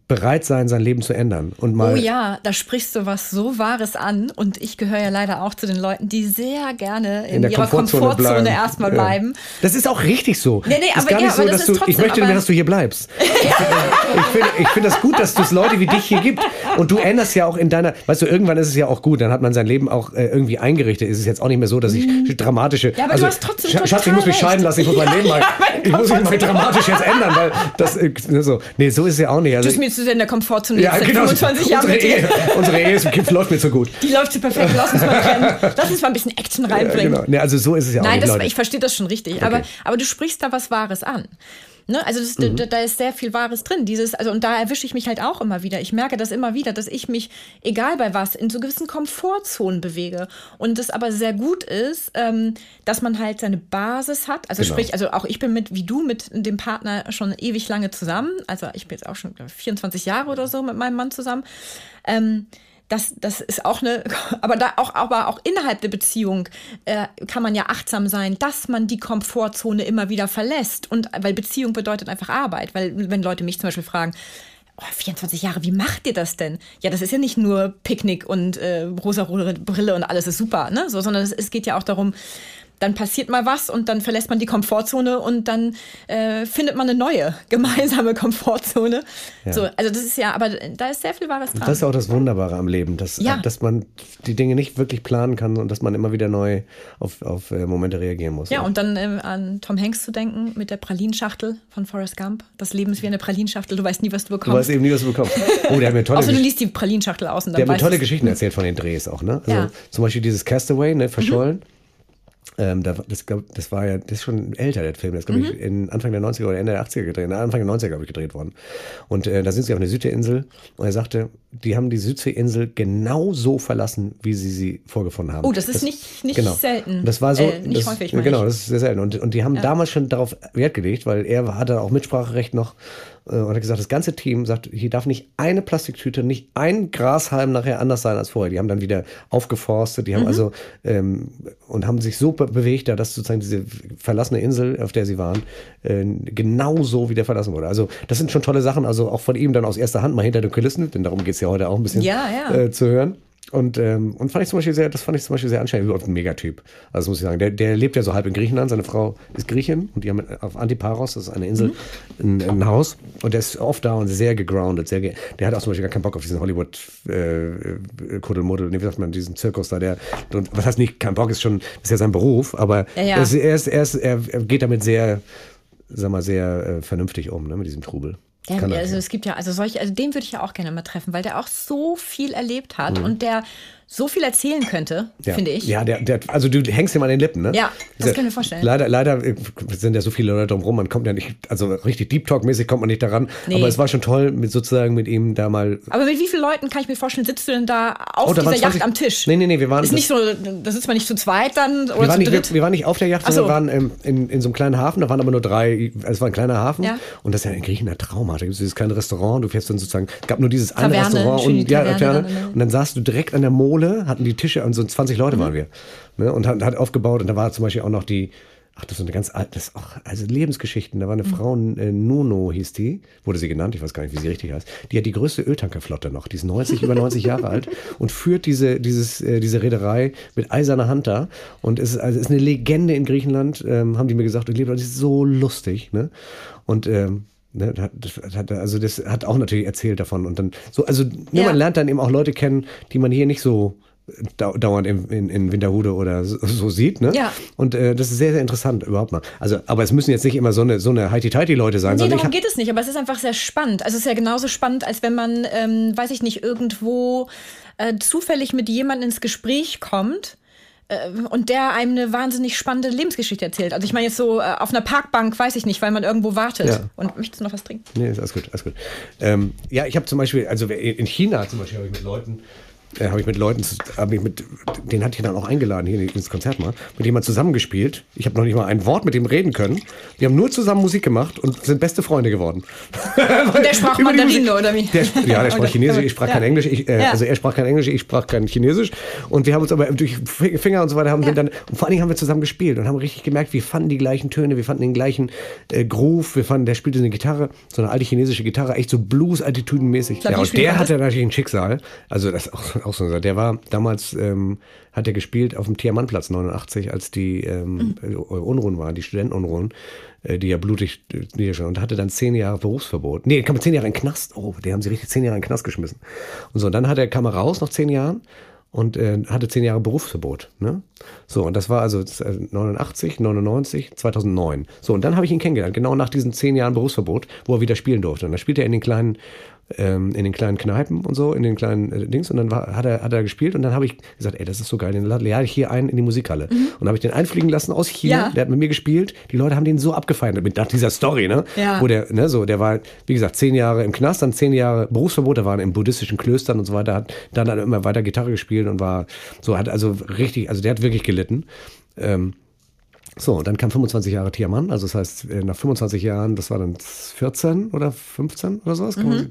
bereit sein, sein Leben zu ändern und mal Oh ja, da sprichst du was so Wahres an. Und ich gehöre ja leider auch zu den Leuten, die sehr gerne in, in ihrer Komfortzone, Komfortzone, bleiben. erstmal Ja. bleiben. Das ist auch richtig so. Nee, nee, ist aber gar ja, nicht so, aber das ist du, ich trotzdem, möchte, aber- dass du hier bleibst. Ich finde ich find das gut, dass es Leute wie dich hier gibt. Und du änderst ja auch in deiner, weißt du, irgendwann ist es ja auch gut, dann hat man sein Leben auch äh, irgendwie eingerichtet. Es ist jetzt auch nicht mehr so, dass ich dramatische. Mhm. Ja, aber also, du hast trotzdem Sch- Schatz, ich muss mich recht. scheiden lassen, ich muss mein Ja, Leben mal. ich muss mich mal dramatisch jetzt ändern, weil das äh, so. Nee, so ist es ja auch nicht. Also, Du mir zu sehr in der Komfortzone ja, seit genau. 25 Jahren unsere, mit dir. Ehe, unsere Ehe ist, läuft mir zu gut. Die läuft so perfekt. Lass uns mal trennen. Lass uns mal ein bisschen Action Ja, reinbringen. genau. nee, also so ist es ja auch Nein, nicht, das, ich verstehe das schon richtig. Aber, aber du sprichst da was Wahres an. Ne? Also das, Mhm. da, da ist sehr viel Wahres drin. Dieses, also, und da erwische ich mich halt auch immer wieder. Ich merke das immer wieder, dass ich mich, egal bei was, in so gewissen Komfortzonen bewege. Und das aber sehr gut ist, ähm, dass man halt seine Basis hat. Also Genau. sprich, also auch ich bin mit, wie du, mit dem Partner schon ewig lange zusammen. Also ich bin jetzt auch schon glaub ich, 24 Jahre oder so mit meinem Mann zusammen. Ähm, das, das ist auch eine, aber da auch, aber auch innerhalb der Beziehung äh, kann man ja achtsam sein, dass man die Komfortzone immer wieder verlässt. Und weil Beziehung bedeutet einfach Arbeit. Weil wenn Leute mich zum Beispiel fragen, oh, 24 Jahre, wie macht ihr das denn? Ja, das ist ja nicht nur Picknick und äh, rosa Brille und alles ist super, ne? So, sondern es, es geht ja auch darum, dann passiert mal was und dann verlässt man die Komfortzone und dann äh, findet man eine neue gemeinsame Komfortzone. So, also das ist ja, aber da ist sehr viel Wahres dran. Das ist auch das Wunderbare am Leben, dass, Ja. äh, dass man die Dinge nicht wirklich planen kann und dass man immer wieder neu auf, auf äh, Momente reagieren muss. Ja, und dann ähm, an Tom Hanks zu denken mit der Pralinschachtel von Forrest Gump. Das Leben ist wie eine Pralinschachtel, du weißt nie, was du du bekommst. weißt eben nie, was du bekommst. Oh, der hat mir tolle, Außer du liest die Pralinschachtel aus und dann der hat mir tolle. Geschichten erzählt von den Drehs auch. Ne? Also Ja. Mhm. Zum Beispiel dieses Castaway, ne, verschollen. Ähm, da, das, glaub, das war ja, das ist schon älter, der Film. Das ist, glaube Mhm. ich, in Anfang der 90er oder Ende der 80er gedreht. Na, Anfang der 90er, glaube ich, gedreht worden. Und äh, da sind sie auf einer Südseeinsel und er sagte, die haben die Südseeinsel genau so verlassen, wie sie sie vorgefunden haben. Oh, das ist nicht- nicht selten. Und Das war so, Äh, nicht das, häufig, Genau, ich. das ist sehr selten. Und, und die haben damals schon darauf Wert gelegt, weil er hatte auch Mitspracherecht noch und hat gesagt, das ganze Team sagt, hier darf nicht eine Plastiktüte, nicht ein Grashalm nachher anders sein als vorher. Die haben dann wieder aufgeforstet, die haben Mhm. also ähm, und haben sich so be bewegt, da dass sozusagen diese verlassene Insel, auf der sie waren, äh, genauso wieder verlassen wurde. Also das sind schon tolle Sachen, also auch von ihm dann aus erster Hand mal hinter den Kulissen, denn darum geht's ja heute auch ein bisschen Ja, ja. Äh, zu hören. Und, ähm, und fand ich zum Beispiel sehr, das fand ich zum Beispiel sehr anstrengend. Überhaupt ein Megatyp. Also muss ich sagen, der, der lebt ja so halb in Griechenland. Seine Frau ist Griechin und die haben auf Antiparos, das ist eine Insel, Mhm. ein, ein Haus. Und der ist oft da und sehr gegroundet. Sehr ge der hat auch zum Beispiel gar keinen Bock auf diesen Hollywood äh, äh, Kuddelmuddel, nee, wie sagt man, diesen Zirkus da. Der, und, was heißt nicht, kein Bock ist schon, ist ja sein Beruf, aber Ja, ja. Er, ist, er, ist, er, er geht damit sehr, sag mal, sehr äh, vernünftig um, ne, mit diesem Trubel. Ja, also es gibt ja, also solche, also den würde ich ja auch gerne mal treffen, weil der auch so viel erlebt hat Mhm. und der so viel erzählen könnte, Ja. finde ich. Ja, der, der, also du hängst ihm an den Lippen, ne? Ja, das Dieser- kann ich mir vorstellen. Leider, leider äh, sind ja so viele Leute drumherum, man kommt ja nicht, also richtig Deep Talk-mäßig kommt man nicht daran. Nee. Aber es war schon toll, mit sozusagen mit ihm da mal. Aber mit wie vielen Leuten kann ich mir vorstellen, sitzt du denn da auf Oh, da dieser waren 20 Yacht am Tisch? Nee, nee, nee, wir waren. Ist nicht so, da sitzt man nicht zu zweit dann oder wir, waren zu nicht, dritt? wir, wir waren nicht auf der Yacht, Ach so. sondern wir waren ähm, in, in so einem kleinen Hafen. Da waren aber nur drei, es war ein kleiner Hafen. Ja. Und das ist ja in Griechenland traumhaft. Da gibt es dieses kleine Restaurant. Du fährst dann sozusagen, es gab nur dieses eine Taverne, Restaurant schön und ja, Taverne ne? Und dann saßt du direkt an der Mole, hatten die Tische und so 20 Leute Mhm. waren wir. Ne? Und hat, hat aufgebaut. Und da war zum Beispiel auch noch die. Ach, das ist eine ganz alte, das also Lebensgeschichten. Da war Mhm. eine Frau, äh, Nuno hieß die, wurde sie genannt, ich weiß gar nicht, wie sie richtig heißt. Die hat die größte Öltankerflotte noch. Die ist 90, über 90 Jahre alt und führt diese, dieses, äh, diese Reederei mit eiserner Hand da. Und es ist, also ist eine Legende in Griechenland, ähm, haben die mir gesagt. Und die ist so lustig, ne? Und, ähm, Ne, das hat, also das hat auch natürlich erzählt davon und dann so, also ne, Ja. man lernt dann eben auch Leute kennen, die man hier nicht so dau dauernd in, in, in Winterhude oder so, so sieht, ne? Ja. Und äh, das ist sehr, sehr interessant überhaupt mal. Also, aber es müssen jetzt nicht immer so eine, so eine Heiti-Teiti-Leute sein, Nee, darum geht es nicht, aber es ist einfach sehr spannend. Also es ist ja genauso spannend, als wenn man, ähm, weiß ich nicht, irgendwo äh, zufällig mit jemandem ins Gespräch kommt äh, und der einem eine wahnsinnig spannende Lebensgeschichte erzählt. Also ich meine jetzt so äh, auf einer Parkbank, weiß ich nicht, weil man irgendwo wartet. Ja. Und möchtest du noch was trinken? Nee, ist alles gut, alles gut. Ähm, ja, ich habe zum Beispiel, also in China zum Beispiel habe ich mit Leuten, äh, habe ich mit Leuten, habe ich mit, den hatte ich dann auch eingeladen hier ins Konzert mal, mit jemand zusammengespielt. Ich habe noch nicht mal ein Wort mit dem reden können. Wir haben nur zusammen Musik gemacht und sind beste Freunde geworden. Und der sprach Mandarin, oder wie? Der, ja, der sprach. Chinesisch, ich sprach Ja. kein Englisch. Ich, äh, Ja. Also er sprach kein Englisch, ich sprach kein Chinesisch. Und wir haben uns aber durch Finger und so weiter haben wir dann, und vor allen Dingen haben wir zusammen gespielt und haben richtig gemerkt, wir fanden die gleichen Töne, wir fanden den gleichen äh, Groove, wir fanden, der spielte eine Gitarre, so eine alte chinesische Gitarre, echt so Blues-Attitüdenmäßig. Ja, und der er hatte natürlich ein Schicksal. Also das ist auch, auch so, Sache. der war damals, ähm, hat er gespielt auf dem Tiamannplatz 89, als die ähm, Mhm. Unruhen waren, die Studentenunruhen, äh, die ja blutig äh. Und hatte dann zehn Jahre Berufsverbot. Nee, kam zehn Jahre in den Knast. Oh, die haben sie richtig zehn Jahre in den Knast geschmissen. Und so, und dann hat er, kam er raus nach zehn Jahren und äh, hatte zehn Jahre Berufsverbot. Ne? So, und das war also äh, 89, 99, 2009. So, und dann habe ich ihn kennengelernt, genau nach diesen zehn Jahren Berufsverbot, wo er wieder spielen durfte. Und da spielte er in den kleinen ähm, in den kleinen Kneipen und so, in den kleinen äh, Dings. Und dann war, hat, er, hat er gespielt und dann habe ich gesagt, ey, das ist so geil, den lade ich hier ein in die Musikhalle. Und dann habe ich den einfliegen lassen aus China, Ja. der hat mit mir gespielt. Die Leute haben den so abgefeiert mit nach dieser Story, ne? Ja. Wo der, ne, so, der war, wie gesagt, zehn Jahre im Knast, dann zehn Jahre Berufsverbot, der war in buddhistischen Klöstern und so weiter, hat dann, dann immer weiter Gitarre gespielt und war so, hat also richtig, also der hat wirklich gelitten. Ähm, so, und dann kam 25 Jahre Tiaman, also das heißt, äh, nach 25 Jahren, das war dann 14 oder 15 oder sowas, kann man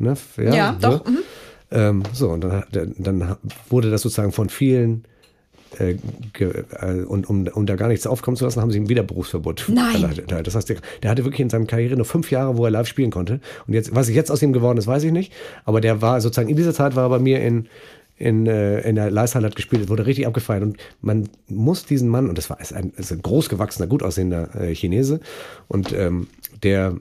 ne? Ja, Ja, so. doch, mhm. Ähm, so, und dann, dann wurde das sozusagen von vielen äh, ge, äh, und um, um da gar nichts aufkommen zu lassen, haben sie ihm wieder Berufsverbot Nein. Das heißt, der, der hatte wirklich in seiner Karriere nur fünf Jahre, wo er live spielen konnte. Und jetzt, was jetzt aus ihm geworden ist, weiß ich nicht. Aber der war sozusagen in dieser Zeit war er bei mir in in, äh, in der Leishalle hat gespielt, wurde richtig abgefeiert und man muss diesen Mann, und das war ist ein, ist ein großgewachsener, gut aussehender äh, Chinese und ähm, der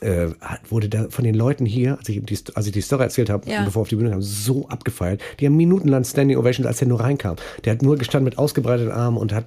äh, wurde da von den Leuten hier, als ich die, als ich die Story erzählt habe, Ja. bevor auf die Bühne kam, so abgefeiert. Die haben minutenlang Standing Ovations, als er nur reinkam. Der hat nur gestanden mit ausgebreiteten Armen und hat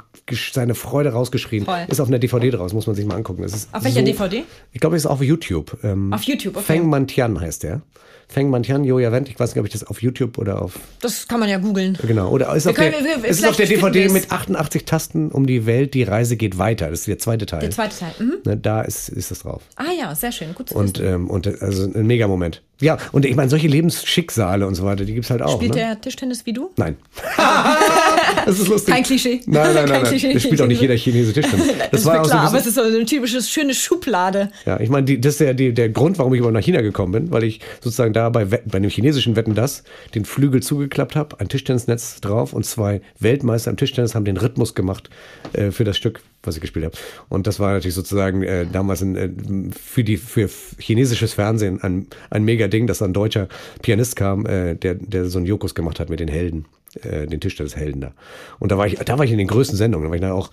seine Freude rausgeschrien. Toll. Ist auf einer DVD draus, muss man sich mal angucken. Auf welcher so, DVD? Ich glaube, es ist auf YouTube. Ähm, Auf YouTube, okay. Feng Mantian heißt der. Feng Mantian, Joja Wendt. Ich weiß nicht, ob ich das auf YouTube oder auf Das kann man ja googeln. Genau, oder ist, Wir auf der, können- wir- wir- es ist auf der DVD wir es. mit 88 Tasten um die Welt, die Reise geht weiter. Das ist der zweite Teil. Der zweite Teil. Mhm. Ne, da ist, ist das drauf. Ah ja, sehr schön. Gut zu Und, ähm, und äh, also ein Mega-Moment. Ja, und ich meine, solche Lebensschicksale und so weiter, die gibt's halt auch. Spielt ne? der Tischtennis wie du? Nein. das ist lustig. Kein Klischee. Nein, nein, nein. Nein. Klischee. Das spielt auch nicht jeder Chinese Tischtennis. Das, Das, war auch so klar, ein aber es ist so eine typische schöne Schublade. ja, ich meine, die, das ist ja die, der Grund, warum ich überhaupt nach China gekommen bin, weil ich sozusagen da bei, bei dem chinesischen Wetten das den Flügel zugeklappt habe, ein Tischtennisnetz drauf und zwei Weltmeister im Tischtennis haben den Rhythmus gemacht äh, für das Stück, was ich gespielt habe. Und das war natürlich sozusagen äh, damals ein, äh, für die für chinesisches Fernsehen ein, ein mega Ding, dass ein deutscher Pianist kam, äh, der, der so einen Jokus gemacht hat mit den Helden, äh, den Tischtennishelden da. Und da war ich, da war ich in den größten Sendungen, da war ich dann auch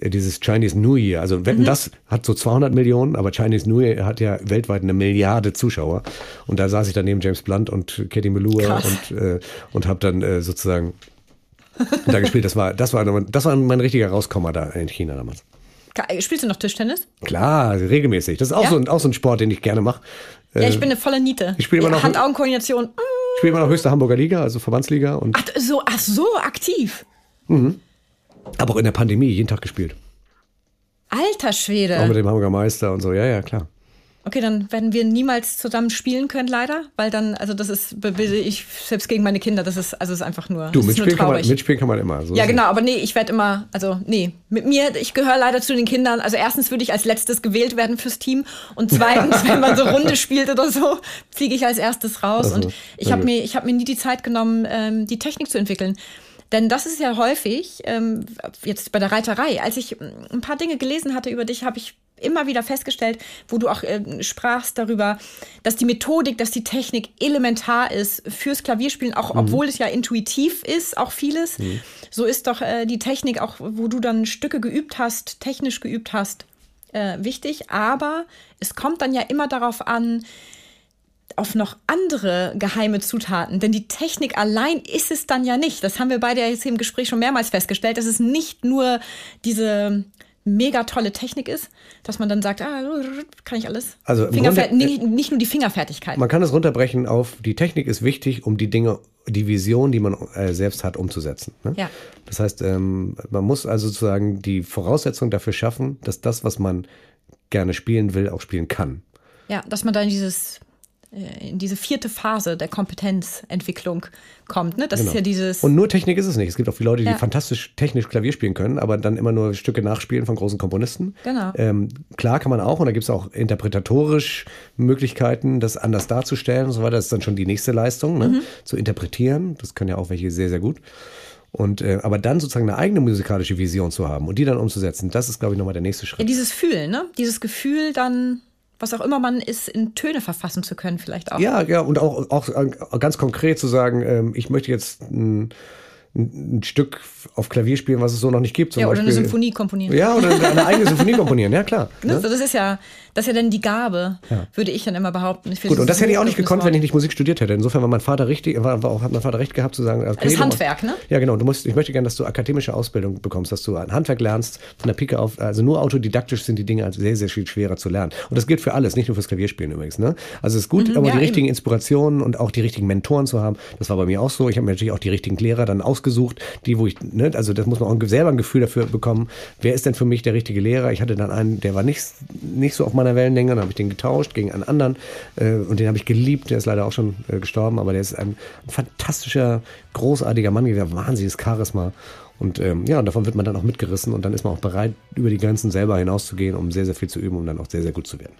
äh, dieses Chinese New Year. Also Wetten, das hat so 200 Millionen, aber Chinese New Year hat ja weltweit eine Milliarde Zuschauer. Und da saß ich dann neben James Blunt und Katie Melua und, äh, und habe dann äh, sozusagen da gespielt. Das war, das war, das war mein richtiger Rauskommer da in China damals. Spielst du noch Tischtennis? Klar, regelmäßig. Das ist auch, Ja? so, ein, auch so ein Sport, den ich gerne mache. Ja, ich bin eine volle Niete. ich spiele immer noch- Hand-Augen-Koordination. Spiele immer noch höchste Hamburger Liga, also Verbandsliga. Und Ach so, ach so, aktiv. aber auch in der Pandemie jeden Tag gespielt. Alter Auch Schwede. mit dem Hamburger Meister und so. Ja, ja, klar. Okay, dann werden wir niemals zusammen spielen können, leider. Weil dann, also das ist, be- ich, selbst gegen meine Kinder, das ist, also ist einfach nur, Du, ist nur mitspielen kann, man, mitspielen kann man immer. So Ja, genau, aber nee, ich werde immer, also nee, mit mir, ich gehöre leider zu den Kindern. Also erstens würde ich als letztes gewählt werden fürs Team und zweitens, wenn man so Runde spielt oder so, fliege ich als erstes raus. Also, und ich habe mir, ich habe mir nie die Zeit genommen, ähm, die Technik zu entwickeln. Denn das ist ja häufig, ähm, jetzt bei der Reiterei, als ich ein paar Dinge gelesen hatte über dich, habe ich immer wieder festgestellt, wo du auch ähm, sprachst darüber, dass die Methodik, dass die Technik elementar ist fürs Klavierspielen, auch obwohl es ja intuitiv ist, auch vieles. So ist doch äh, die Technik, auch wo du dann Stücke geübt hast, technisch geübt hast, äh, wichtig. Aber es kommt dann ja immer darauf an, auf noch andere geheime Zutaten. Denn die Technik allein ist es dann ja nicht. Das haben wir beide ja jetzt hier im Gespräch schon mehrmals festgestellt, dass es nicht nur diese mega tolle Technik ist, dass man dann sagt, ah, kann ich alles. Also Grunde- nicht, nicht nur die Fingerfertigkeit. Man kann es runterbrechen auf, die Technik ist wichtig, um die Dinge, die Vision, die man äh, selbst hat, umzusetzen. Ne? Ja. Das heißt, ähm, man muss also sozusagen die Voraussetzung dafür schaffen, dass das, was man gerne spielen will, auch spielen kann. Ja, dass man da in dieses in diese vierte Phase der Kompetenzentwicklung kommt. Ne? Das ist ja dieses. Genau. Und nur Technik ist es nicht. Es gibt auch viele Leute, die Ja. fantastisch technisch Klavier spielen können, aber dann immer nur Stücke nachspielen von großen Komponisten. Genau. Ähm, klar kann man auch, und da gibt es auch interpretatorisch Möglichkeiten, das anders darzustellen und so weiter. Das ist dann schon die nächste Leistung, ne? zu interpretieren. Das können ja auch welche sehr, sehr gut. Und, äh, aber dann sozusagen eine eigene musikalische Vision zu haben und die dann umzusetzen, das ist, glaube ich, nochmal der nächste ja, Schritt. dieses Fühlen, ne? Dieses Gefühl dann, was auch immer man ist, in Töne verfassen zu können, vielleicht auch. Ja, ja, und auch, auch äh, ganz konkret zu sagen, ähm, ich möchte jetzt ein, Stück auf Klavier spielen, was es so noch nicht gibt. Zum Ja, oder eine Beispiel. Symphonie komponieren. Ja, oder eine eigene Symphonie komponieren, ja klar. Ne? Ne? So, das ist ja, das ist ja dann die Gabe, würde ich dann immer behaupten. Gut, und das hätte ich auch nicht gekonnt, wenn ich nicht Musik studiert hätte. Insofern war mein Vater richtig, war, war auch, hat mein Vater recht gehabt zu sagen, okay, Das Handwerk, ne? Ja, genau. Du musst, ich möchte gerne, dass du akademische Ausbildung bekommst, dass du ein Handwerk lernst, von der Pike auf, also nur autodidaktisch sind die Dinge also sehr, sehr viel schwerer zu lernen. Und das gilt für alles, nicht nur fürs Klavierspielen übrigens, ne? Also es ist gut, aber Mhm, ja, die eben. richtigen Inspirationen und auch die richtigen Mentoren zu haben, das war bei mir auch so. Ich habe mir natürlich auch die richtigen Lehrer dann ausgesucht, die, wo ich, ne, also das muss man auch selber ein Gefühl dafür bekommen, wer ist denn für mich der richtige Lehrer? Ich hatte dann einen, der war nicht, nicht so auf meiner Wellenlänge, dann habe ich den getauscht gegen einen anderen äh, und den habe ich geliebt, der ist leider auch schon äh, gestorben, aber der ist ein, ein fantastischer, großartiger Mann gewesen, wahnsinniges Charisma. Und ähm, ja, und davon wird man dann auch mitgerissen und dann ist man auch bereit, über die Grenzen selber hinauszugehen, um sehr, sehr viel zu üben, um dann auch sehr, sehr gut zu werden.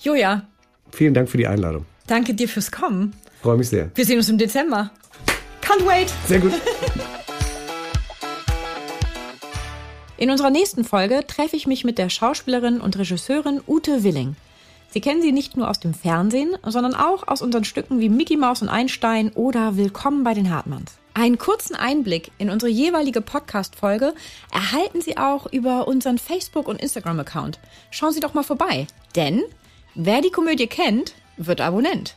Joja, Vielen Dank für die Einladung. danke dir fürs Kommen. Freue mich sehr. Wir sehen uns im Dezember. Can't wait! Sehr gut. In unserer nächsten Folge treffe ich mich mit der Schauspielerin und Regisseurin Ute Willing. Sie kennen sie nicht nur aus dem Fernsehen, sondern auch aus unseren Stücken wie Mickey Mouse und Einstein oder Willkommen bei den Hartmanns. Einen kurzen Einblick in unsere jeweilige Podcast-Folge erhalten Sie auch über unseren Facebook- und Instagram-Account. Schauen Sie doch mal vorbei. Denn wer die Komödie kennt, wird Abonnent.